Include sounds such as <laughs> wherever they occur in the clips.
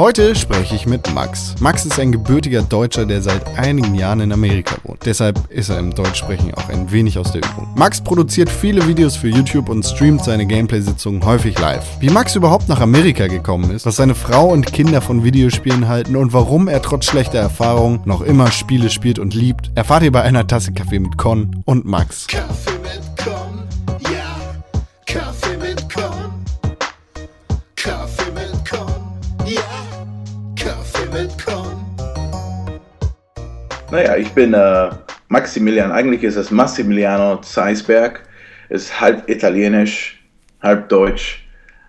Heute spreche ich mit Max. Max ist ein gebürtiger Deutscher, der seit einigen Jahren in Amerika wohnt. Deshalb ist er im Deutschsprechen auch ein wenig aus der Übung. Max produziert viele Videos für YouTube und streamt seine Gameplay-Sitzungen häufig live. Wie Max überhaupt nach Amerika gekommen ist, was seine Frau und Kinder von Videospielen halten und warum er trotz schlechter Erfahrung noch immer Spiele spielt und liebt, erfahrt ihr bei einer Tasse Kaffee mit Con und Max. Kaffee Naja, ich bin äh, Maximilian, eigentlich ist es Massimiliano Zeisberg, ist halb italienisch, halb deutsch.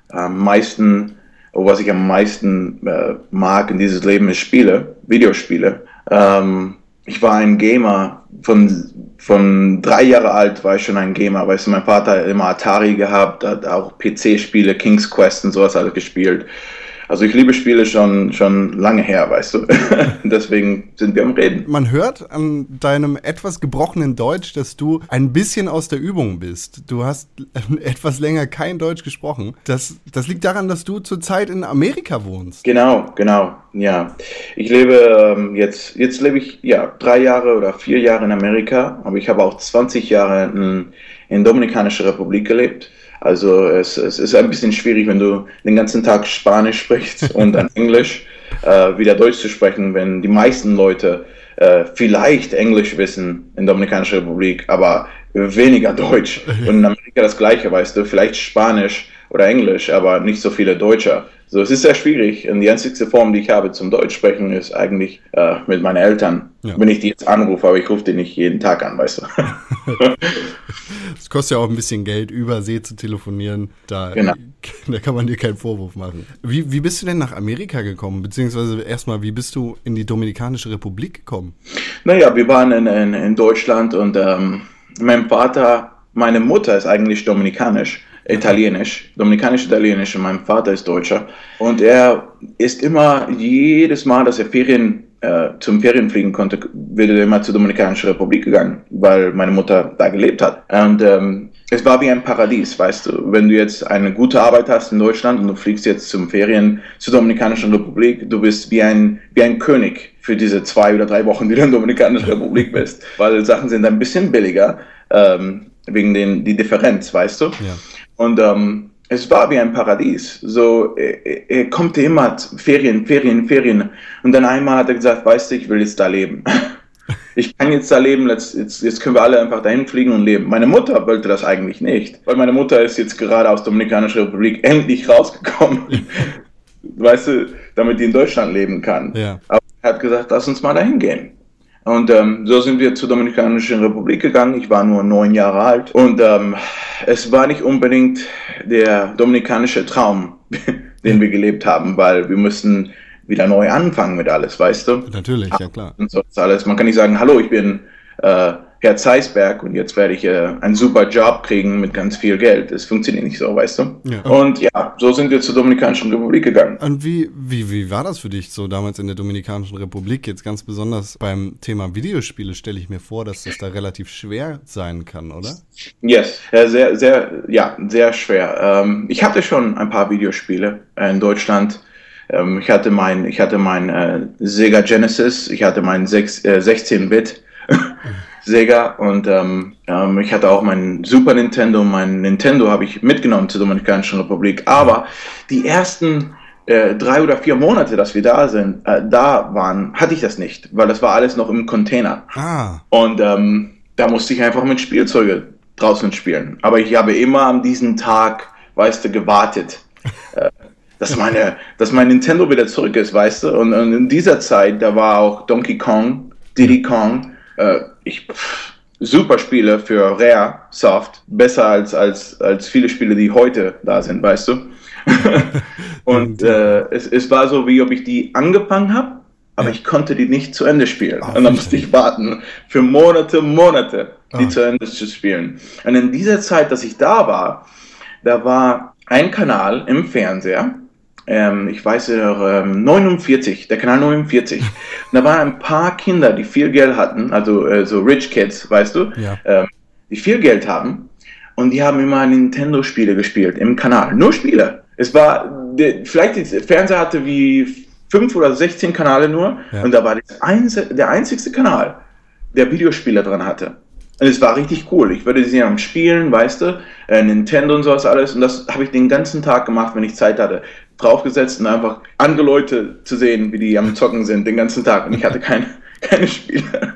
Am meisten, was ich am meisten äh, mag in dieses Leben ist Spiele, Videospiele. Ähm, ich war ein Gamer, von, von drei Jahre alt war ich schon ein Gamer, weißt du, mein Vater hat immer Atari gehabt, hat auch PC-Spiele, King's Quest und sowas alles gespielt. Also ich liebe Spiele schon, schon lange her, weißt du. <laughs> Deswegen sind wir am Reden. Man hört an deinem etwas gebrochenen Deutsch, dass du ein bisschen aus der Übung bist. Du hast <laughs> etwas länger kein Deutsch gesprochen. Das, das liegt daran, dass du zurzeit in Amerika wohnst. Genau, genau, ja. Ich lebe ähm, jetzt, jetzt lebe ich ja drei Jahre oder vier Jahre in Amerika, aber ich habe auch 20 Jahre in, in Dominikanischer Republik gelebt. Also es, es ist ein bisschen schwierig, wenn du den ganzen Tag Spanisch sprichst <laughs> und dann Englisch, äh, wieder Deutsch zu sprechen, wenn die meisten Leute äh, vielleicht Englisch wissen in Dominikanischer Republik, aber weniger Deutsch. <laughs> Und in Amerika das gleiche, weißt du, vielleicht Spanisch oder Englisch, aber nicht so viele Deutscher. So, es ist sehr schwierig. Und die einzige Form, die ich habe zum Deutsch sprechen, ist eigentlich äh, mit meinen Eltern. Ja. Wenn ich die jetzt anrufe, aber ich rufe die nicht jeden Tag an, weißt du. <laughs> Es kostet ja auch ein bisschen Geld, über See zu telefonieren. Da, Genau. <laughs> da kann man dir keinen Vorwurf machen. Wie, wie bist du denn nach Amerika gekommen? Beziehungsweise erstmal, wie bist du in die Dominikanische Republik gekommen? Naja, wir waren in, in, in Deutschland und ähm, mein Vater, meine Mutter ist eigentlich dominikanisch, italienisch, dominikanisch-italienisch und mein Vater ist Deutscher. Und er ist immer, jedes Mal, dass er Ferien, äh, zum Ferien fliegen konnte, wird er immer zur Dominikanischen Republik gegangen, weil meine Mutter da gelebt hat. Und ähm, es war wie ein Paradies, weißt du. Wenn du jetzt eine gute Arbeit hast in Deutschland und du fliegst jetzt zum Ferien zur Dominikanischen Republik, du bist wie ein, wie ein König für diese zwei oder drei Wochen, die du in der Dominikanischen Republik bist. Weil Sachen sind ein bisschen billiger, ähm, wegen den, die Differenz, weißt du. Ja. Und ähm, es war wie ein Paradies. So, er, er kommt immer zu- Ferien, Ferien, Ferien. Und dann einmal hat er gesagt, weißt du, ich will jetzt da leben. <laughs> Ich kann jetzt da leben, jetzt, jetzt, jetzt können wir alle einfach dahin fliegen und leben. Meine Mutter wollte das eigentlich nicht, weil meine Mutter ist jetzt gerade aus der Dominikanischen Republik endlich rausgekommen. <laughs> weißt du, damit die in Deutschland leben kann. Ja. Aber er hat gesagt, lass uns mal dahin gehen. Und ähm, so sind wir zur Dominikanischen Republik gegangen. Ich war nur neun Jahre alt. Und ähm, es war nicht unbedingt der dominikanische Traum, <laughs> den wir gelebt haben, weil wir mussten wieder neu anfangen mit alles, weißt du? Natürlich, ja klar. Und so ist alles. Man kann nicht sagen, hallo, ich bin äh, Herr Zeisberg und jetzt werde ich äh, einen super Job kriegen mit ganz viel Geld. Das funktioniert nicht so, weißt du? Ja. Und ja, so sind wir zur Dominikanischen Republik gegangen. Und wie, wie, wie war das für dich so damals in der Dominikanischen Republik? Jetzt ganz besonders beim Thema Videospiele stelle ich mir vor, dass das da relativ schwer sein kann, oder? Yes, sehr, sehr, ja, sehr schwer. Ähm, ich hatte schon ein paar Videospiele in Deutschland. Ähm, ich hatte mein, ich hatte mein äh, Sega Genesis, ich hatte mein äh, 16-Bit Sega und ähm, ähm, ich hatte auch mein Super Nintendo. Mein Nintendo habe ich mitgenommen zur Dominikanischen Republik. Aber die ersten äh, drei oder vier Monate, dass wir da sind, äh, da waren, hatte ich das nicht, weil das war alles noch im Container. Ah, Und ähm, da musste ich einfach mit Spielzeuge draußen spielen. Aber ich habe immer an diesen Tag, weißt du, gewartet, äh, dass, meine, dass mein Nintendo wieder zurück ist, weißt du. Und, und in dieser Zeit, da war auch Donkey Kong, Diddy Kong, äh, ich, pff, super Spiele für Rare Soft, besser als, als, als viele Spiele, die heute da sind, weißt du. <laughs> und äh, es, es war so, wie ob ich die angefangen habe, aber Ja. ich konnte die nicht zu Ende spielen. Ah, und dann musste ich warten für Monate, Monate, die Ah. zu Ende zu spielen. Und in dieser Zeit, dass ich da war, da war ein Kanal im Fernseher, ähm, ich weiß noch, ähm, 49, der Kanal 49. Und da waren ein paar Kinder, die viel Geld hatten, also äh, so Rich Kids, weißt du, Ja. ähm, die viel Geld haben. Und die haben immer Nintendo-Spiele gespielt im Kanal. Nur Spiele. Es war, der, vielleicht der Fernseher hatte wie fünf oder 16 Kanäle nur Ja. und da war das einze, der einzigste Kanal, der Videospiele dran hatte. Und es war richtig cool. Ich würde sie am Spielen, weißt du, äh, Nintendo und sowas alles. Und das habe ich den ganzen Tag gemacht, wenn ich Zeit hatte. Draufgesetzt und einfach andere Leute zu sehen, wie die am Zocken sind, den ganzen Tag. Und ich hatte keine, <laughs> keine Spiele.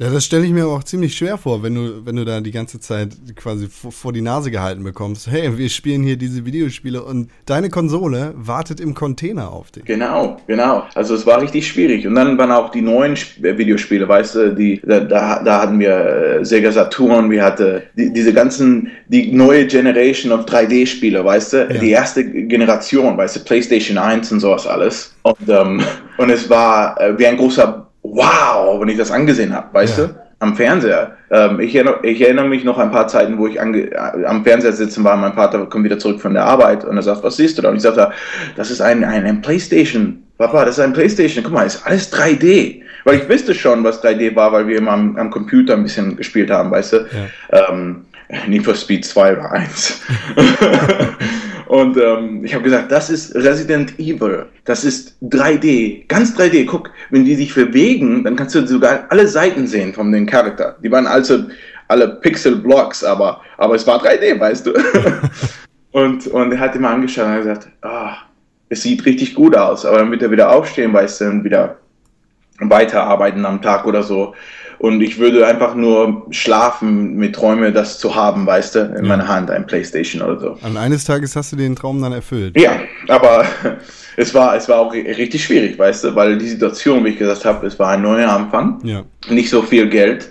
Ja, das stelle ich mir auch ziemlich schwer vor, wenn du, wenn du da die ganze Zeit quasi vor, vor die Nase gehalten bekommst. Hey, wir spielen hier diese Videospiele und deine Konsole wartet im Container auf dich. Genau, genau. Also es war richtig schwierig. Und dann waren auch die neuen äh, Videospiele, weißt du, die, da, da, da hatten wir äh, Sega Saturn, wir hatten die, diese ganzen, die neue Generation of 3D-Spiele, weißt du, Ja. die erste Generation, weißt du, PlayStation 1 und sowas alles. Und, ähm, <laughs> und es war äh, wie ein großer Wow, wenn ich das angesehen habe, weißt Ja. du? Am Fernseher. Ähm, ich, erinnere, ich erinnere mich noch an ein paar Zeiten, wo ich ange, äh, am Fernseher sitzen war. Mein Vater kommt wieder zurück von der Arbeit und er sagt, was siehst du da? Und ich sagte, das ist ein, ein, ein Playstation. Papa, das ist ein Playstation. Guck mal, ist alles 3D. Weil ich wusste schon, was 3D war, weil wir immer am, am Computer ein bisschen gespielt haben, weißt du? Ähm, Need for Speed 2 oder 1. <laughs> Und ähm, ich habe gesagt, das ist Resident Evil. Das ist 3D, ganz 3D. Guck, wenn die sich bewegen, dann kannst du sogar alle Seiten sehen von den Charakter. Die waren also alle Pixel-Blocks, aber, aber es war 3D, weißt du. <laughs> und, und er hat immer angeschaut und gesagt, ah, es sieht richtig gut aus. Aber dann wird er wieder aufstehen, weißt du, und wieder weiterarbeiten am Tag oder so. Und ich würde einfach nur schlafen mit Träume, das zu haben, weißt du, in Ja. meiner Hand, ein Playstation oder so. An eines Tages hast du den Traum dann erfüllt. Ja, aber <laughs> es war, es war auch ri- richtig schwierig, weißt du, weil die Situation, wie ich gesagt habe, es war ein neuer Anfang, Ja. nicht so viel Geld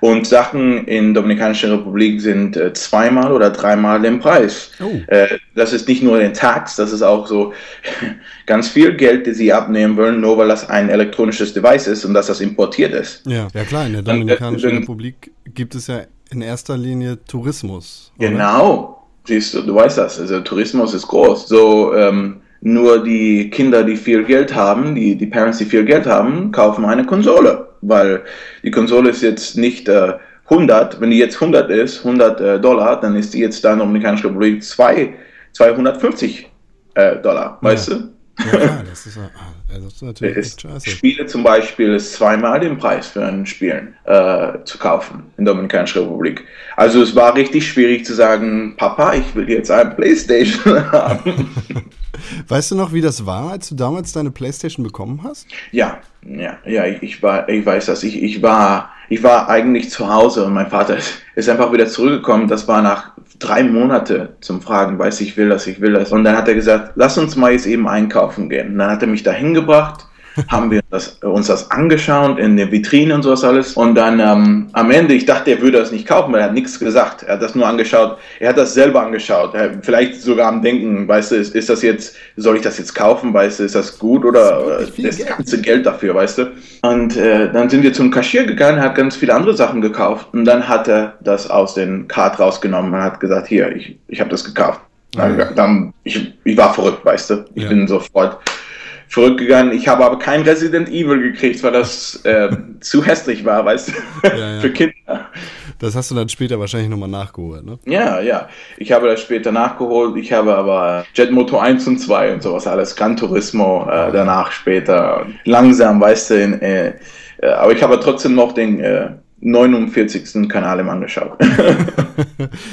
und Sachen in Dominikanischer Republik sind äh, zweimal oder dreimal den Preis. Oh. Äh, das ist nicht nur den Tax, das ist auch so <laughs> ganz viel Geld, die sie abnehmen wollen, nur weil das ein elektronisches Device ist und dass das importiert ist. Ja, ja klar, in der äh, Dominikanischen dann- Republik gibt es ja in erster Linie Tourismus. oder? Genau, siehst du, du weißt das. Also Tourismus ist groß. So ähm, nur die Kinder, die viel Geld haben, die, die Parents, die viel Geld haben, kaufen eine Konsole, weil die Konsole ist jetzt nicht äh, 100. Wenn die jetzt 100 ist, 100 äh, Dollar, dann ist die jetzt da in der Dominikanischen Republik zwei- 250 äh, Dollar, weißt du? Ja, das ist, ah, das ist natürlich Ist, scheiße. Spiele zum Beispiel ist zweimal den Preis für ein Spiel äh, zu kaufen in der Dominikanischen Republik. Also es war richtig schwierig zu sagen, Papa, ich will jetzt ein Playstation <laughs> haben. <laughs> Weißt du noch, wie das war, als du damals deine Playstation bekommen hast? ja, ja, ja, ich, ich war, ich weiß das. Ich, ich war, ich war eigentlich zu Hause und mein Vater ist, ist einfach wieder zurückgekommen. Das war nach drei Monate zum Fragen, weiß ich will das, ich will das. Und dann hat er gesagt, lass uns mal jetzt eben einkaufen gehen. Und dann hat er mich dahin gebracht, haben wir das, uns das angeschaut in der Vitrine und sowas alles. Und dann ähm, am Ende, ich dachte, er würde das nicht kaufen, weil er hat nichts gesagt. Er hat das nur angeschaut. Er hat das selber angeschaut. Vielleicht sogar am Denken, weißt du, ist, ist das jetzt, soll ich das jetzt kaufen, weißt du, ist das gut oder wirklich viel das ganze Geld dafür, weißt du? Und äh, dann sind wir zum Cashier gegangen, hat ganz viele andere Sachen gekauft und dann hat er das aus den Card rausgenommen und hat gesagt, hier, ich, ich habe das gekauft. Dann, dann, ich, ich war verrückt, weißt du? Ich Ja. bin sofort verrückt gegangen. Ich habe aber kein Resident Evil gekriegt, weil das äh, <laughs> zu hässlich war, weißt du? Ja, ja. <laughs> Für Kinder. Das hast du dann später wahrscheinlich nochmal nachgeholt, ne? Ja, ja. Ich habe das später nachgeholt. Ich habe aber Jet Moto 1 und 2 und sowas alles. Gran Turismo äh, danach später. Langsam, weißt du. In, äh, äh, aber ich habe trotzdem noch den äh, 49. Kanal im angeschaut. <laughs>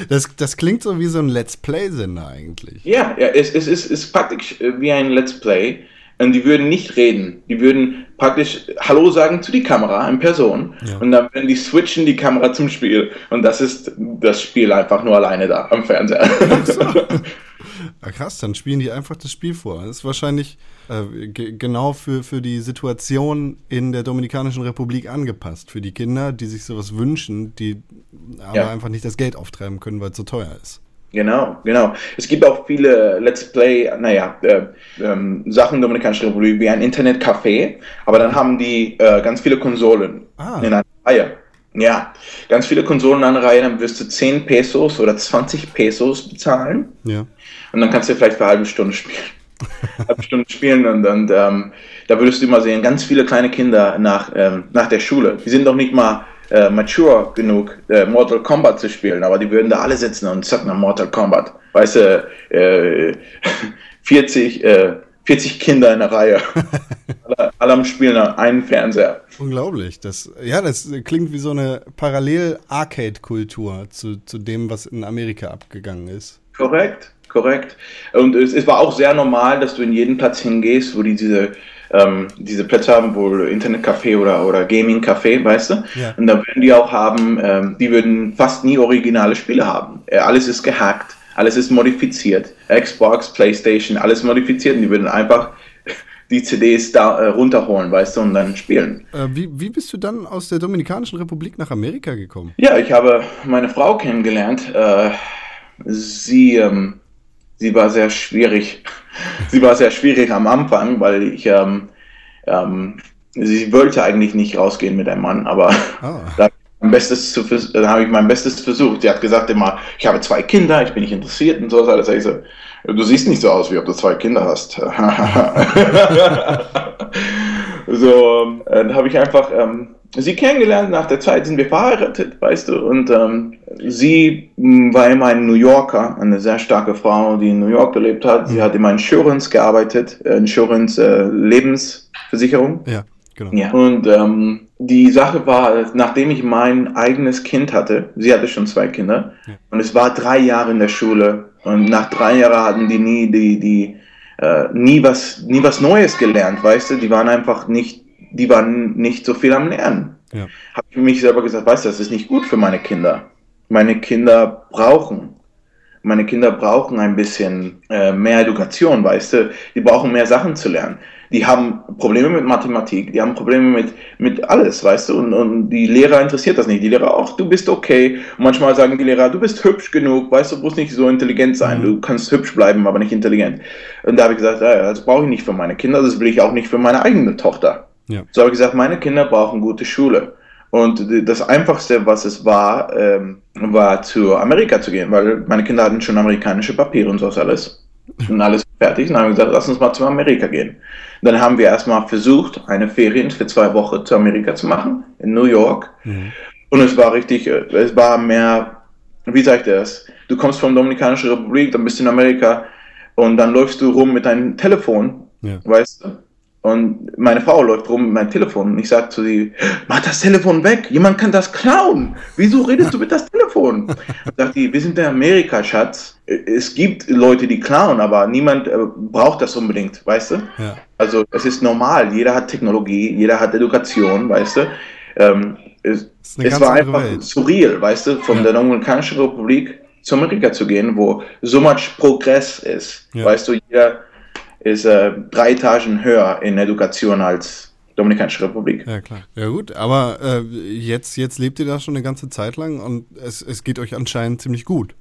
Das, das klingt so wie so ein Let's Play-Sender eigentlich. ja, ja es, es ist, ist praktisch äh, wie ein Let's Play. Und die würden nicht reden. Die würden praktisch Hallo sagen zu die Kamera in Person. Ja. Und dann würden die switchen die Kamera zum Spiel. Und das ist das Spiel einfach nur alleine da am Fernseher. <laughs> Ah, krass, dann spielen die einfach das Spiel vor. Das ist wahrscheinlich äh, ge- genau für, für die Situation in der Dominikanischen Republik angepasst. Für die Kinder, die sich sowas wünschen, die aber Ja. einfach nicht das Geld auftreiben können, weil es so teuer ist. Genau, genau. Es gibt auch viele Let's Play, naja, äh, ähm, Sachen Dominikanischen Republik wie ein Internetcafé, aber dann haben die äh, ganz viele Konsolen Ah. in einer Reihe. Ja, ganz viele Konsolen in einer Reihe, dann wirst du 10 Pesos oder 20 Pesos bezahlen Ja. und dann kannst du vielleicht für eine halbe Stunde spielen. <laughs> halbe Stunde spielen und, und ähm, da würdest du immer sehen, ganz viele kleine Kinder nach, ähm, nach der Schule, die sind noch nicht mal äh, mature genug, äh, Mortal Kombat zu spielen, aber die würden da alle sitzen und zocken am Mortal Kombat. Weißt du, äh, <laughs> 40, äh, 40 Kinder in der Reihe. <laughs> alle, alle am Spielen an einem Fernseher. Unglaublich. Das, ja, das klingt wie so eine Parallel-Arcade-Kultur zu, zu dem, was in Amerika abgegangen ist. Korrekt, korrekt. Und es, es war auch sehr normal, dass du in jeden Platz hingehst, wo die diese, ähm, diese Plätze haben, wo Internetcafé oder, oder Gaming-Café, weißt du? Ja. Und da würden die auch haben, ähm, die würden fast nie originale Spiele haben. Äh, alles ist gehackt, alles ist modifiziert. Xbox, Playstation, alles modifiziert und die würden einfach <laughs> die CDs da äh, runterholen, weißt du, und dann spielen. Äh, wie, wie bist du dann aus der Dominikanischen Republik nach Amerika gekommen? Ja, ich habe meine Frau kennengelernt. Äh, sie, ähm, sie war sehr schwierig. Sie war sehr schwierig am Anfang, weil ich, ähm, ähm, sie wollte eigentlich nicht rausgehen mit einem Mann, aber Ah. da <laughs> dann habe ich mein Bestes versucht. Sie hat gesagt immer, ich habe zwei Kinder, ich bin nicht interessiert und so. Alles. Ich so, du siehst nicht so aus, wie ob du zwei Kinder hast. <laughs> so, äh, dann habe ich einfach ähm, sie kennengelernt. Nach der Zeit sind wir verheiratet, weißt du. Und ähm, sie war immer ein New Yorker, eine sehr starke Frau, die in New York gelebt hat. Sie hat immer in Insurance gearbeitet, äh, Insurance äh, Lebensversicherung. Ja, genau. Ja. Und ähm, die Sache war, nachdem ich mein eigenes Kind hatte, sie hatte schon zwei Kinder, Ja. und es war drei Jahre in der Schule, und nach drei Jahren hatten die nie, die, die, äh, nie was, nie was Neues gelernt, weißt du, die waren einfach nicht, die waren nicht so viel am Lernen. Ja. Habe ich mich selber gesagt, weißt du, das ist nicht gut für meine Kinder. Meine Kinder brauchen meine Kinder brauchen ein bisschen äh, mehr Education, weißt du, die brauchen mehr Sachen zu lernen. Die haben Probleme mit Mathematik, die haben Probleme mit, mit alles, weißt du, und, und die Lehrer interessiert das nicht. Die Lehrer, ach, du bist okay. Und manchmal sagen die Lehrer, du bist hübsch genug, weißt du, du musst nicht so intelligent sein, du kannst hübsch bleiben, aber nicht intelligent. Und da habe ich gesagt, ja, das brauche ich nicht für meine Kinder, das will ich auch nicht für meine eigene Tochter. Ja. So habe ich gesagt, meine Kinder brauchen gute Schule. Und das Einfachste, was es war, ähm, war zu Amerika zu gehen, weil meine Kinder hatten schon amerikanische Papiere und so alles. <laughs> Und alles fertig. Und dann haben wir gesagt, lass uns mal zu Amerika gehen. Dann haben wir erstmal versucht, eine Ferien für zwei Wochen zu Amerika zu machen, in New York. Mhm. Und es war richtig, äh, es war mehr, wie sagt er das? Du kommst von Dominikanischen Republik, dann bist du in Amerika und dann läufst du rum mit deinem Telefon, Ja. weißt du? Und meine Frau läuft rum mit meinem Telefon und ich sage zu sie, mach das Telefon weg, jemand kann das klauen. Wieso redest du mit das Telefon? Sagt die, wir sind in Amerika, Schatz. Es gibt Leute, die klauen, aber niemand äh, braucht das unbedingt, weißt du? Ja. Also es ist normal, jeder hat Technologie, jeder hat Education, weißt du? Ähm, es, es war einfach Welt. surreal, weißt du, von Ja. der Dominikanischen Republik zu Amerika zu gehen, wo so much Progress ist. Ja. Weißt du, jeder ist äh, drei Etagen höher in Education als Dominikanische Republik. Ja, klar. Ja, gut, aber äh, jetzt, jetzt lebt ihr da schon eine ganze Zeit lang und es, es geht euch anscheinend ziemlich gut.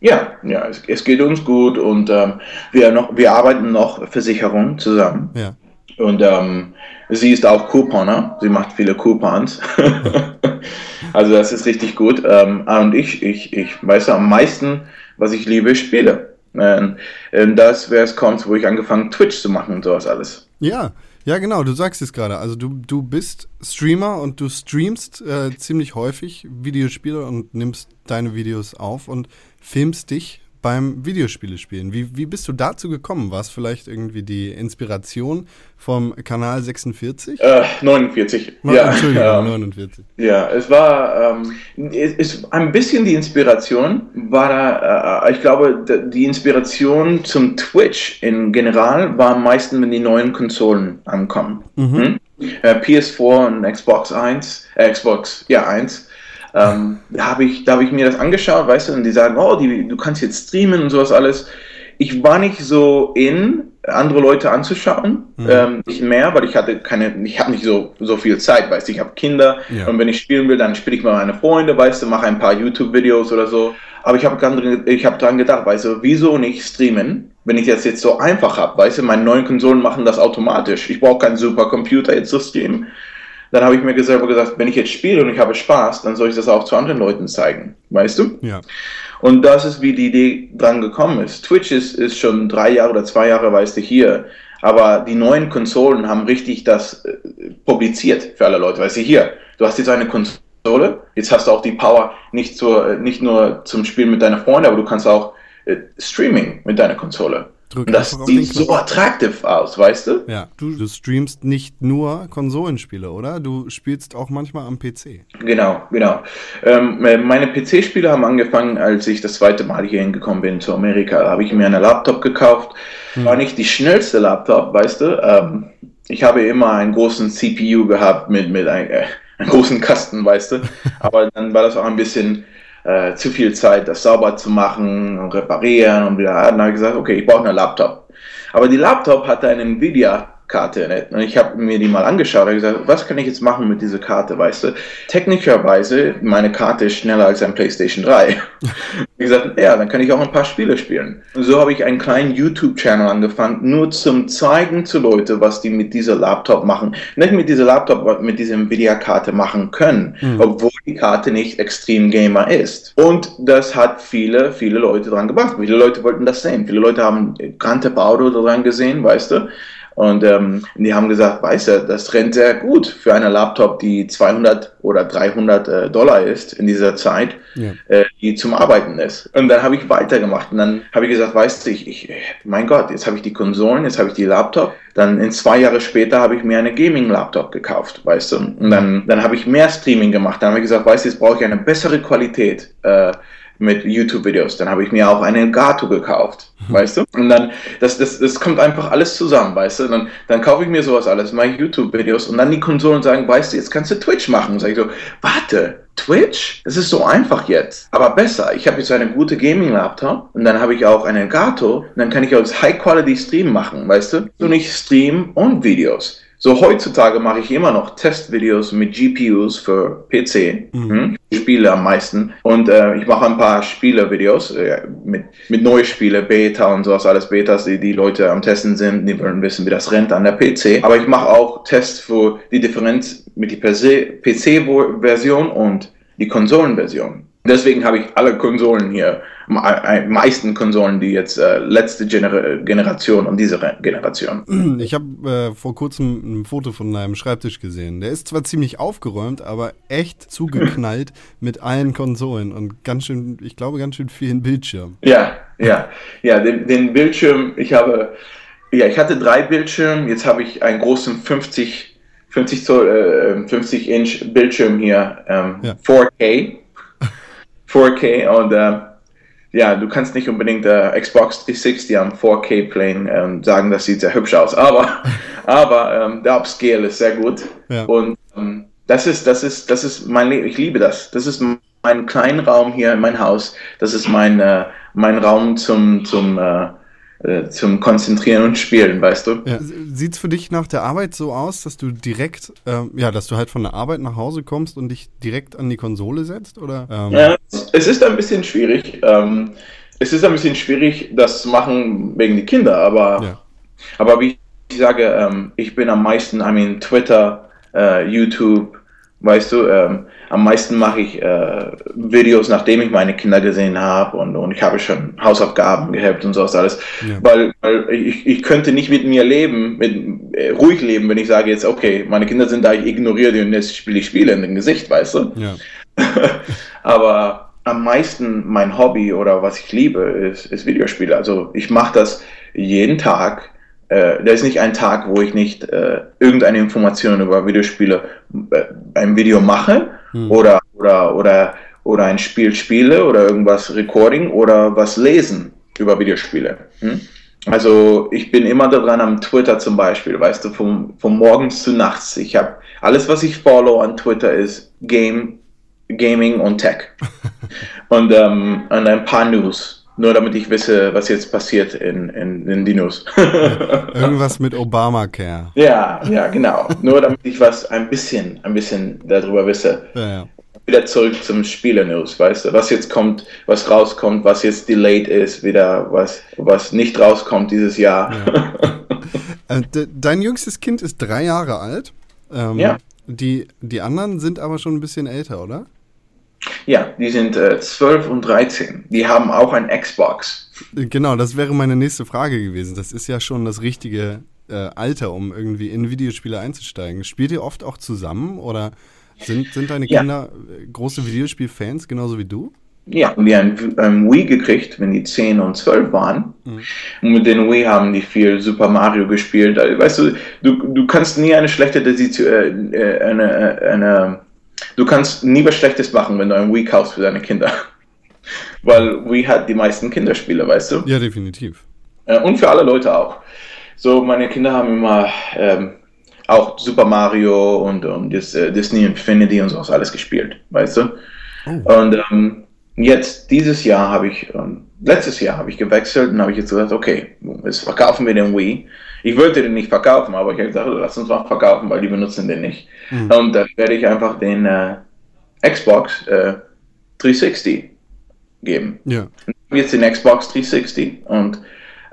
Ja, ja, es, es geht uns gut und ähm, wir, noch, wir arbeiten noch Versicherung zusammen. Ja. Und ähm, sie ist auch Couponer, sie macht viele Coupons. <laughs> also das ist richtig gut. Ähm, und ich, ich, ich weiß am meisten, was ich liebe, Spiele. Ähm, ähm, das wäre es kommt, wo ich angefangen Twitch zu machen und sowas alles. Ja, ja, genau, du sagst es gerade. Also du, du bist Streamer und du streamst äh, ziemlich häufig Videospiele und nimmst deine Videos auf und filmst dich beim Videospiele spielen. Wie, wie bist du dazu gekommen? War es vielleicht irgendwie die Inspiration vom Kanal 46? Äh, 49. No, ja, Entschuldigung, ja. 49. Ja, es war ähm, es, es, ein bisschen die Inspiration war da, äh, ich glaube, die Inspiration zum Twitch in general war am meisten, wenn die neuen Konsolen ankommen. Hm? Äh, PS4 und Xbox 1, äh, Xbox, ja, 1. Ähm, da habe ich, da hab ich mir das angeschaut, weißt du, und die sagen, oh, die, du kannst jetzt streamen und sowas alles. Ich war nicht so in, andere Leute anzuschauen, ähm, nicht mehr, weil ich hatte keine, ich habe nicht so, so viel Zeit, weißt du, ich habe Kinder Ja. und wenn ich spielen will, dann spiele ich mit meinen Freunden, weißt du, mache ein paar YouTube-Videos oder so. Aber ich habe ich hab dran gedacht, weißt du, wieso nicht streamen, wenn ich das jetzt so einfach habe, weißt du, meine neuen Konsolen machen das automatisch. Ich brauche keinen Supercomputer jetzt zu streamen. Dann habe ich mir selber gesagt, wenn ich jetzt spiele und ich habe Spaß, dann soll ich das auch zu anderen Leuten zeigen, weißt du? Ja. Und das ist, wie die Idee dran gekommen ist. Twitch ist, ist schon drei Jahre oder zwei Jahre, weißt du, hier. Aber die neuen Konsolen haben richtig das äh, publiziert für alle Leute. Weißt du, hier, du hast jetzt eine Konsole, jetzt hast du auch die Power nicht, zur, äh, nicht nur zum Spielen mit deinen Freunden, aber du kannst auch äh, Streaming mit deiner Konsole. Drück Und das sieht so attraktiv aus, weißt du? Ja, du, du streamst nicht nur Konsolenspiele, oder? Du spielst auch manchmal am PC. Genau, genau. Ähm, äh, meine PC-Spiele haben angefangen, als ich das zweite Mal hier hingekommen bin zu Amerika. Da habe ich mir einen Laptop gekauft. War nicht die schnellste Laptop, weißt du. Ähm, ich habe immer einen großen CPU gehabt mit, mit ein, äh, einem großen Kasten, weißt du. <laughs> Aber dann war das auch ein bisschen äh, zu viel Zeit, das sauber zu machen und reparieren und wieder. Dann habe ich gesagt, okay, ich brauche einen Laptop. Aber die Laptop hatte eine Nvidia-Karte nicht. Und ich habe mir die mal angeschaut und gesagt, was kann ich jetzt machen mit dieser Karte, weißt du? Technischerweise, meine Karte ist schneller als ein PlayStation 3. <laughs> ich gesagt, ja, dann kann ich auch ein paar Spiele spielen. Und so habe ich einen kleinen YouTube-Channel angefangen, nur zum zeigen zu Leute, was die mit dieser Laptop machen. Nicht mit dieser Laptop, mit dieser Nvidia-Karte machen können, obwohl die Karte nicht extrem Gamer ist. Und das hat viele, viele Leute dran gebracht. Viele Leute wollten das sehen. Viele Leute haben Grand Theft Auto dran gesehen, weißt du. Und ähm, die haben gesagt, weißt du, das rennt sehr gut für eine Laptop, die 200 oder 300 äh, Dollar ist in dieser Zeit, Ja. äh, die zum Arbeiten ist. Und dann habe ich weitergemacht und dann habe ich gesagt, weißt du, ich, ich, mein Gott, jetzt habe ich die Konsolen, jetzt habe ich die Laptop. Dann in zwei Jahre später habe ich mir eine Gaming-Laptop gekauft, weißt du. Und dann, dann habe ich mehr Streaming gemacht. Dann habe ich gesagt, weißt du, jetzt brauche ich eine bessere Qualität. Äh, mit YouTube-Videos. Dann habe ich mir auch einen Elgato gekauft, weißt du? Und dann, das, das, das kommt einfach alles zusammen, weißt du? Dann, dann kaufe ich mir sowas alles, mache YouTube-Videos und dann die Konsolen sagen, weißt du, jetzt kannst du Twitch machen. Sag ich so, warte, Twitch? Das ist so einfach jetzt. Aber besser. Ich habe jetzt eine gute Gaming-Laptop und dann habe ich auch einen Elgato und dann kann ich als High-Quality-Stream machen, weißt du? So nicht Stream und Videos. So heutzutage mache ich immer noch Testvideos mit GPUs für PC. Mhm. Ich spiele am meisten. Und äh, ich mache ein paar Spielevideos äh, mit, mit neue Spiele, Beta und sowas, alles Betas, die die Leute am Testen sind, die wollen wissen, wie das rennt an der PC. Aber ich mache auch Tests für die Differenz mit der PC-Version und die Konsolenversion. Deswegen habe ich alle Konsolen hier, meisten Konsolen, die jetzt äh, letzte Gener Generation und diese Re Generation. <clears throat> Ich habe äh, vor kurzem ein Foto von deinem Schreibtisch gesehen. Der ist zwar ziemlich aufgeräumt, aber echt zugeknallt <laughs> mit allen Konsolen und ganz schön, ich glaube, ganz schön vielen Bildschirmen. Ja, ja, ja, den, den Bildschirm, ich habe, ja, ich hatte drei Bildschirme, jetzt habe ich einen großen 50, 50 Zoll, äh, 50 Inch Bildschirm hier, ähm, Ja. 4K, 4K <laughs> und äh, ja, du kannst nicht unbedingt äh, Xbox 360 am 4K playen und sagen, das sieht sehr hübsch aus, aber, <laughs> aber ähm, der Upscale ist sehr gut Ja. und ähm, das ist, das ist, das ist mein Leben. Ich liebe das. Das ist mein kleiner Raum hier in mein Haus. Das ist mein, äh, mein Raum zum, zum, äh, zum Konzentrieren und Spielen, weißt du? Ja. Sieht es für dich nach der Arbeit so aus, dass du direkt, ähm, ja, dass du halt von der Arbeit nach Hause kommst und dich direkt an die Konsole setzt? Oder? Ähm, Ja, es ist ein bisschen schwierig. Ähm, es ist ein bisschen schwierig, das zu machen wegen die Kinder, aber, Ja. aber wie ich sage, ähm, ich bin am meisten, I mean, Twitter, äh, YouTube, weißt du, ähm, am meisten mache ich äh, Videos, nachdem ich meine Kinder gesehen habe und, und ich habe schon Hausaufgaben gehabt und sowas alles, Ja. weil, weil ich, ich könnte nicht mit mir leben, mit, äh, ruhig leben, wenn ich sage jetzt, okay, meine Kinder sind da, ich ignoriere die und jetzt spiele ich Spiele in dem Gesicht, weißt du? ja. <laughs> Aber am meisten mein Hobby oder was ich liebe, ist, ist Videospiele. Also ich mache das jeden Tag. Äh, da ist nicht ein Tag, wo ich nicht äh, irgendeine Information über Videospiele, äh, ein Video mache Hm. oder, oder, oder, oder ein Spiel spiele oder irgendwas Recording oder was lesen über Videospiele. Hm? Also ich bin immer daran am Twitter zum Beispiel, weißt du, vom, von morgens zu nachts. Ich habe alles, was ich follow an Twitter ist Game, Gaming und Tech. <laughs> und, ähm, und ein paar News. Nur damit ich wisse, was jetzt passiert in, in, in die News. Irgendwas mit Obamacare. <laughs> ja, ja, genau. Nur damit ich was ein bisschen, ein bisschen darüber wisse. Ja, ja. Wieder zurück zum Spieler-News, weißt du, was jetzt kommt, was rauskommt, was jetzt delayed ist, wieder was, was nicht rauskommt dieses Jahr. Äh, de, dein jüngstes Kind ist drei Jahre alt. Ähm, Ja. Die, die anderen sind aber schon ein bisschen älter, oder? Ja, die sind äh, 12 und 13. Die haben auch ein Xbox. Genau, das wäre meine nächste Frage gewesen. Das ist ja schon das richtige äh, Alter, um irgendwie in Videospiele einzusteigen. Spielt ihr oft auch zusammen oder sind, sind deine Ja. Kinder äh, große Videospielfans, genauso wie du? ja, haben die ein, ein Wii gekriegt, wenn die 10 und 12 waren. Mhm. Und mit den Wii haben die viel Super Mario gespielt. Also, weißt du, du, du kannst nie eine schlechte äh, äh, eine, eine, du kannst nie was Schlechtes machen, wenn du ein Wii kaufst für deine Kinder. <laughs> Weil Wii hat die meisten Kinderspiele, weißt du? Ja, definitiv. Und für alle Leute auch. So, meine Kinder haben immer ähm, auch Super Mario und, und das, äh, Disney Infinity und sowas alles gespielt, weißt du? Oh. Und ähm, jetzt, dieses Jahr habe ich, ähm, letztes Jahr habe ich gewechselt und habe ich jetzt gesagt, okay, jetzt verkaufen wir den Wii. Ich wollte den nicht verkaufen, aber ich habe gesagt, lass uns mal verkaufen, weil die benutzen den nicht. Mhm. Und dann werde ich einfach den äh, Xbox äh, 360 geben Ja. jetzt den Xbox 360 und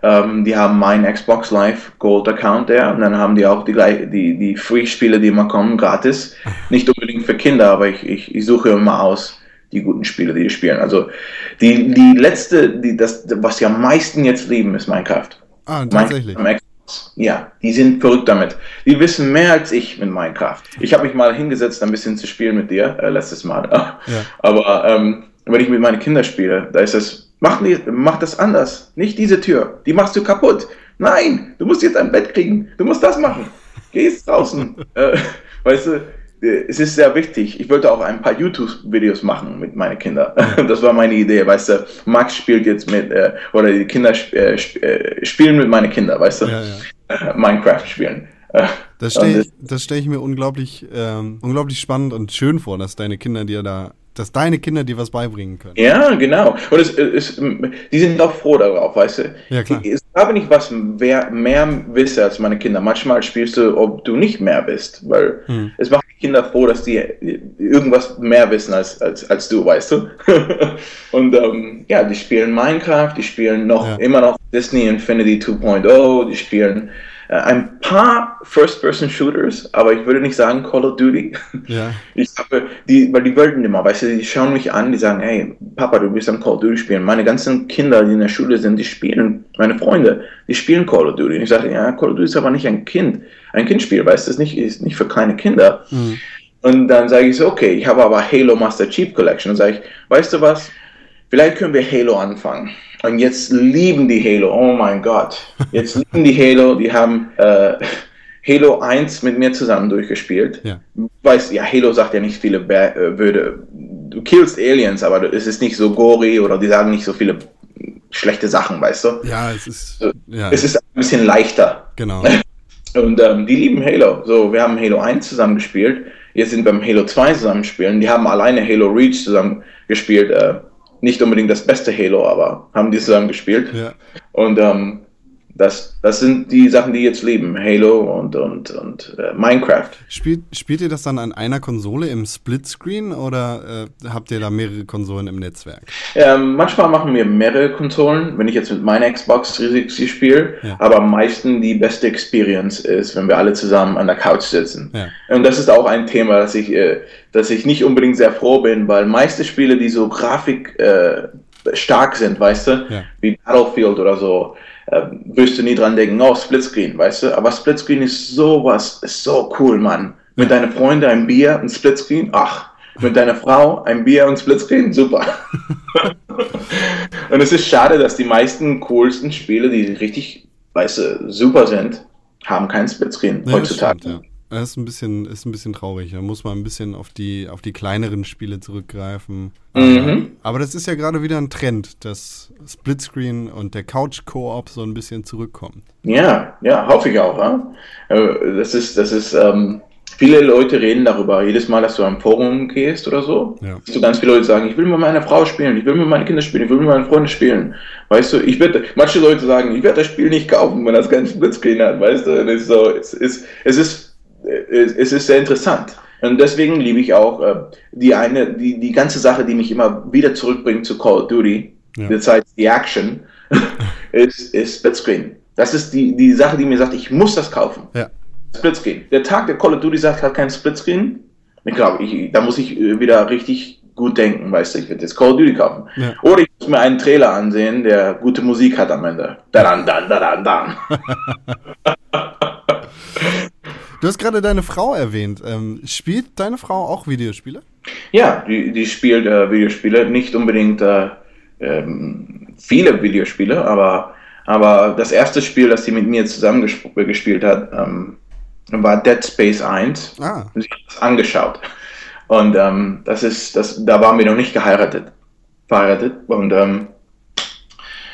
ähm, die haben meinen Xbox Live Gold Account der und dann haben die auch die, die, die Free-Spiele, die immer kommen, gratis. Nicht unbedingt für Kinder, aber ich, ich, ich suche immer aus die guten Spiele, die die spielen. Also die, die letzte, die, das, was die am meisten jetzt lieben, ist Minecraft. Ah, tatsächlich. Minecraft. Ja, die sind verrückt damit. Die wissen mehr als ich mit Minecraft. Ich habe mich mal hingesetzt, ein bisschen zu spielen mit dir, äh, letztes Mal. <laughs> Aber ähm, wenn ich mit meinen Kindern spiele, da ist es, mach, mach das anders. Nicht diese Tür, die machst du kaputt. Nein, du musst jetzt ein Bett kriegen. Du musst das machen. Geh jetzt draußen. <laughs> äh, weißt du, es ist sehr wichtig. Ich wollte auch ein paar YouTube-Videos machen mit meinen Kindern. <laughs> Das war meine Idee, weißt du. Max spielt jetzt mit, äh, oder die Kinder sp äh, sp äh, spielen mit meinen Kindern, weißt du. Ja, ja. Äh, <laughs> Minecraft spielen. Äh, Das <laughs> stelle ich, das stell ich mir unglaublich, ähm, unglaublich spannend und schön vor, dass deine Kinder dir da, dass deine Kinder dir was beibringen können. Ja, genau. Und es, es, die sind auch froh darauf, weißt du. Ja, klar. Ich habe nicht was wer, mehr wisse als meine Kinder. Manchmal spielst du, ob du nicht mehr bist, weil Hm. es macht die Kinder froh, dass die irgendwas mehr wissen als, als, als du, weißt du. <laughs> Und ähm, ja, die spielen Minecraft, die spielen noch Ja. immer noch Disney Infinity 2.0, die spielen ein paar First-Person-Shooters, aber ich würde nicht sagen Call of Duty. <laughs> Ja. Ich habe, die, weil die wollten immer, weißt du, die schauen mich an, die sagen, hey, Papa, du bist am Call of Duty spielen. Meine ganzen Kinder, die in der Schule sind, die spielen, meine Freunde, die spielen Call of Duty. Und ich sage, ja, Call of Duty ist aber nicht ein Kind, ein Kindspiel, weißt du, ist nicht, ist nicht für kleine Kinder. Mhm. Und dann sage ich so, okay, ich habe aber Halo Master Chief Collection. Und sage ich, weißt du was, vielleicht können wir Halo anfangen. Und jetzt lieben die Halo, oh mein Gott. Jetzt <laughs> lieben die Halo, die haben äh, Halo 1 mit mir zusammen durchgespielt Ja. weiß, ja, Halo sagt ja nicht viele Bä äh, Würde. Du killst Aliens, aber es ist nicht so gory oder die sagen nicht so viele schlechte Sachen, weißt du? Ja, es ist, ja, Es ist ein bisschen leichter. genau. <laughs> Und ähm, die lieben Halo. So, wir haben Halo 1 zusammen gespielt. Jetzt sind wir beim Halo 2 zusammen spielen. Die haben alleine Halo Reach zusammen gespielt. Äh, nicht unbedingt das beste Halo, aber haben die zusammen gespielt. Ja. Und ähm, das, das sind die Sachen, die jetzt lieben. Halo und, und, und äh, Minecraft. Spielt, spielt ihr das dann an einer Konsole im Splitscreen oder äh, habt ihr da mehrere Konsolen im Netzwerk? Ähm, manchmal machen wir mehrere Konsolen, wenn ich jetzt mit meiner Xbox 360 spiele, Ja. aber am meisten die beste Experience ist, wenn wir alle zusammen an der Couch sitzen. Ja. Und das ist auch ein Thema, dass ich, äh, dass ich nicht unbedingt sehr froh bin, weil meiste Spiele, die so grafik äh, stark sind, weißt du, Ja. wie Battlefield oder so, äh, wirst du nie dran denken, oh, Splitscreen, weißt du, aber Splitscreen ist sowas, ist so cool, Mann. Mit deinen Freunden ein Bier, ein Splitscreen, ach, mit deiner Frau ein Bier und Splitscreen, super. <laughs> und es ist schade, dass die meisten coolsten Spiele, die richtig, weißt du, super sind, haben keinen Splitscreen Ja, heutzutage. stimmt, ja. Das ist ein bisschen, ist ein bisschen traurig. Da muss man ein bisschen auf die, auf die kleineren Spiele zurückgreifen. Mhm. Aber das ist ja gerade wieder ein Trend, dass Splitscreen und der Couch-Koop so ein bisschen zurückkommt. Ja, ja, hoffe ich auch. Ja? Äh, Das ist, das ist, ähm, viele Leute reden darüber. Jedes Mal, dass du am Forum gehst oder so, Ja. siehst du ganz viele Leute sagen, ich will mit meiner Frau spielen, ich will mit meinen Kindern spielen, ich will mit meinen Freunden spielen. Weißt du, ich werde, manche Leute sagen, ich werde das Spiel nicht kaufen, wenn das keinen Splitscreen hat, weißt du. Und es ist so, es ist, es ist, es ist sehr interessant. Und deswegen liebe ich auch äh, die eine, die, die ganze Sache, die mich immer wieder zurückbringt zu Call of Duty, Ja. besides die Action, <laughs> ist, ist Splitscreen. Das ist die, die Sache, die mir sagt, ich muss das kaufen. Ja. Splitscreen. Der Tag, der Call of Duty sagt, hat keinen Splitscreen, ich glaube, ich, da muss ich äh, wieder richtig gut denken, weißt du, ich werde jetzt Call of Duty kaufen. Ja. Oder ich muss mir einen Trailer ansehen, der gute Musik hat am Ende. Dadan, dan, dadan, dan. <laughs> Du hast gerade deine Frau erwähnt. Ähm, spielt deine Frau auch Videospiele? Ja, die, die spielt äh, Videospiele, nicht unbedingt äh, ähm, viele Videospiele, aber, aber das erste Spiel, das sie mit mir zusammen gesp gespielt hat, ähm, war Dead Space 1. Ah. Und sie hat es angeschaut. Und ähm, das ist, das, da waren wir noch nicht geheiratet. Verheiratet. Und ähm,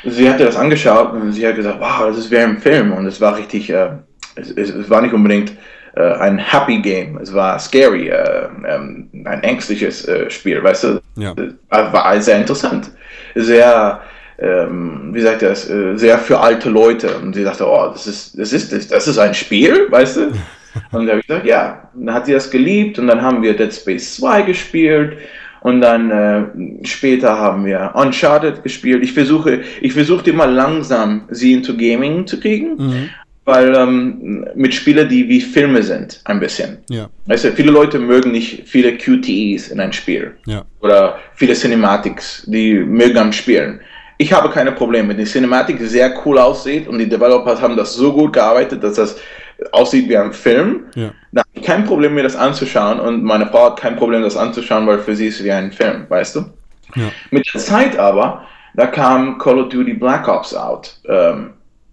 sie hatte das angeschaut und sie hat gesagt, wow, das ist wie ein Film. Und es war richtig, äh, es, es, es war nicht unbedingt äh, ein Happy Game. Es war scary, äh, ähm, ein ängstliches äh, Spiel, weißt du? Ja. Äh, War sehr interessant. Sehr, ähm, wie sagt das, äh, sehr für alte Leute. Und sie dachte, oh, das ist, das ist, das, das ist ein Spiel, weißt du? <laughs> Und da habe ich gesagt, ja. Und dann hat sie das geliebt und dann haben wir Dead Space 2 gespielt. Und dann äh, später haben wir Uncharted gespielt. Ich versuche, ich versuche immer langsam sie into Gaming zu kriegen, Mhm. Weil ähm, mit Spielen, die wie Filme sind, ein bisschen. Ja. Weißt du, viele Leute mögen nicht viele QTEs in ein Spiel Ja. oder viele Cinematics, die mögen am Spielen. Ich habe keine Probleme, wenn die Cinematic sehr cool aussieht und die Developers haben das so gut gearbeitet, dass das aussieht wie ein Film. Ja. Da habe ich kein Problem, mir das anzuschauen und meine Frau hat kein Problem, das anzuschauen, weil für sie ist es wie ein Film, weißt du? Ja. Mit der Zeit aber, da kam Call of Duty Black Ops out. Ähm,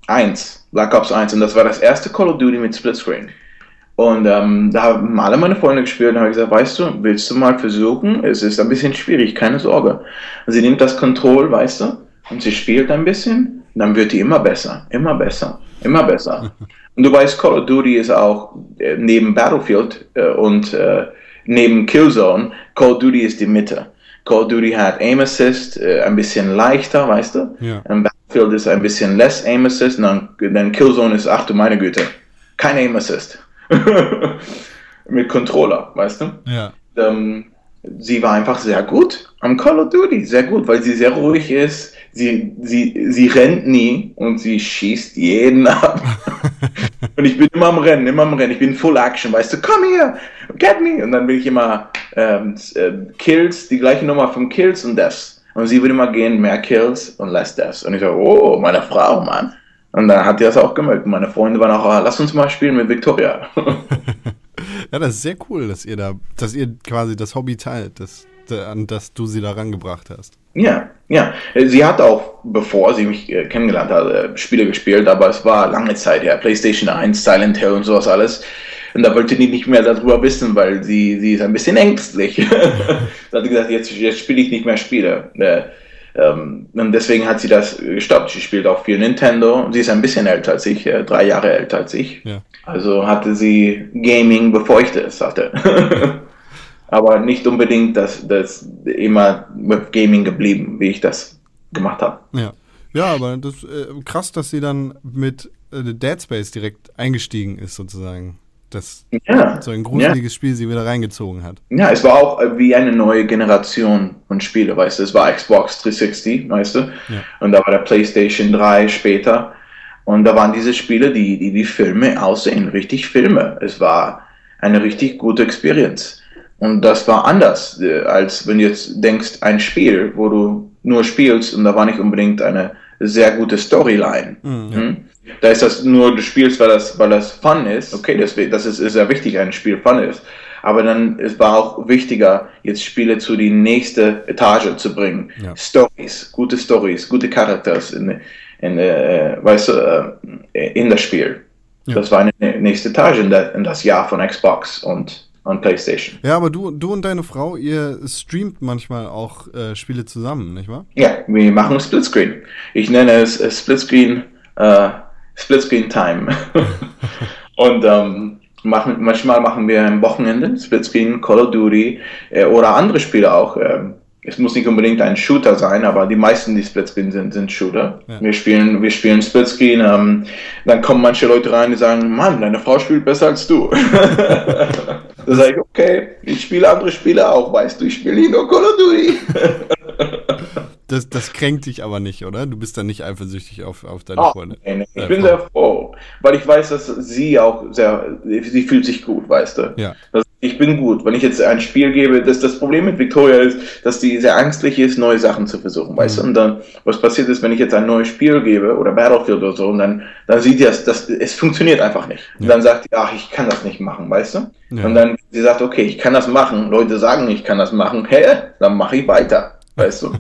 1, Black Ops 1 und das war das erste Call of Duty mit Splitscreen. Und ähm, da haben alle meine Freunde gespielt und habe ich gesagt, weißt du, willst du mal versuchen? Es ist ein bisschen schwierig, keine Sorge. Und sie nimmt das Control, weißt du, und sie spielt ein bisschen, dann wird die immer besser, immer besser, immer besser. <laughs> Und du weißt, Call of Duty ist auch äh, neben Battlefield äh, und äh, neben Killzone, Call of Duty ist die Mitte. Call of Duty hat Aim Assist, äh, ein bisschen leichter, weißt du? Ja. Battlefield ist ein bisschen less Aim Assist, und dann, dann Killzone ist, ach du meine Güte, kein Aim Assist. <laughs> Mit Controller, weißt du? Ja. ähm, sie war einfach sehr gut am Call of Duty, sehr gut, weil sie sehr ruhig ist. Sie, sie, sie rennt nie und sie schießt jeden ab. <laughs> und ich bin immer am Rennen, immer am Rennen. Ich bin Full Action, weißt du, komm hier, get me. Und dann will ich immer ähm, äh, Kills, die gleiche Nummer von Kills und Deaths. Und sie würde immer gehen, mehr Kills und less Deaths. Und ich so, oh, meine Frau, Mann. Und dann hat die das auch gemerkt. Meine Freunde waren auch, ah, lass uns mal spielen mit Victoria. <laughs> Ja, das ist sehr cool, dass ihr da, dass ihr quasi das Hobby teilt, das, da- an das du sie da rangebracht hast. Ja, ja. Sie hat auch, bevor sie mich äh, kennengelernt hat, äh, Spiele gespielt, aber es war lange Zeit her. PlayStation 1, Silent Hill und sowas alles. Und da wollte die nicht mehr darüber wissen, weil sie, sie ist ein bisschen ängstlich. <laughs> da hat sie gesagt, jetzt, jetzt spiele ich nicht mehr Spiele. Äh, ähm, und deswegen hat sie das gestoppt. Sie spielt auch viel Nintendo. Sie ist ein bisschen älter als ich, äh, drei Jahre älter als ich. Ja. Also hatte sie Gaming, bevor ich das hatte. <laughs> Aber nicht unbedingt das, das immer mit Gaming geblieben, wie ich das gemacht habe. Ja. Ja, aber das äh, krass, dass sie dann mit äh, Dead Space direkt eingestiegen ist, sozusagen. Dass Ja, so ein gruseliges Spiel sie wieder reingezogen hat. ja, es war auch äh, wie eine neue Generation von Spiele, weißt du. Es war Xbox 360, weißt du. Ja. Und da war der PlayStation 3 später. Und da waren diese Spiele, die, die wie Filme aussehen, richtig Filme. Es war eine richtig gute Experience. Und das war anders, äh, als wenn du jetzt denkst, ein Spiel, wo du nur spielst und da war nicht unbedingt eine sehr gute Storyline. Mhm, Hm? Da ist das nur, du spielst, weil das, weil das Fun ist. Okay, das, das ist, ist sehr wichtig, ein Spiel Fun ist. Aber dann es war auch wichtiger, jetzt Spiele zu die nächste Etage zu bringen. Ja. Stories, gute Stories, gute Charakters in, in, äh, weißt du, äh, in das Spiel. Ja. Das war eine nächste Etage in, der, in das Jahr von Xbox und, und PlayStation. Ja, aber du, du und deine Frau, ihr streamt manchmal auch äh, Spiele zusammen, nicht wahr? Ja, wir machen Splitscreen. Ich nenne es äh, Splitscreen, äh, Splitscreen Time. <laughs> Und ähm, machen, manchmal machen wir am Wochenende Splitscreen, Call of Duty äh, oder andere Spiele auch. ähm, es muss nicht unbedingt ein Shooter sein, aber die meisten, die Splitscreen sind, sind Shooter. Ja. Wir spielen, wir spielen Splitscreen. Ähm, dann kommen manche Leute rein, die sagen, Mann, deine Frau spielt besser als du. <laughs> da sage ich, okay, ich spiele andere Spiele auch, weißt du, ich spiele nur Call of Duty. <laughs> Das, das kränkt dich aber nicht, oder? Du bist dann nicht eifersüchtig auf, auf deine Oh, Freunde. nee, nee. Ich Äh, bin sehr froh, weil ich weiß, dass sie auch sehr, sie fühlt sich gut, weißt du. Ja. Das ist ich bin gut. Wenn ich jetzt ein Spiel gebe, das, das Problem mit Victoria ist, dass die sehr ängstlich ist, neue Sachen zu versuchen, weißt du? Und dann, was passiert ist, wenn ich jetzt ein neues Spiel gebe oder Battlefield oder so, und dann, dann sieht sie, dass, dass es funktioniert einfach nicht. Und dann sagt die, ach, ich kann das nicht machen, weißt du? Ja. Und dann, sie sagt, okay, ich kann das machen. Leute sagen, ich kann das machen. Hä? Dann mache ich weiter, weißt du?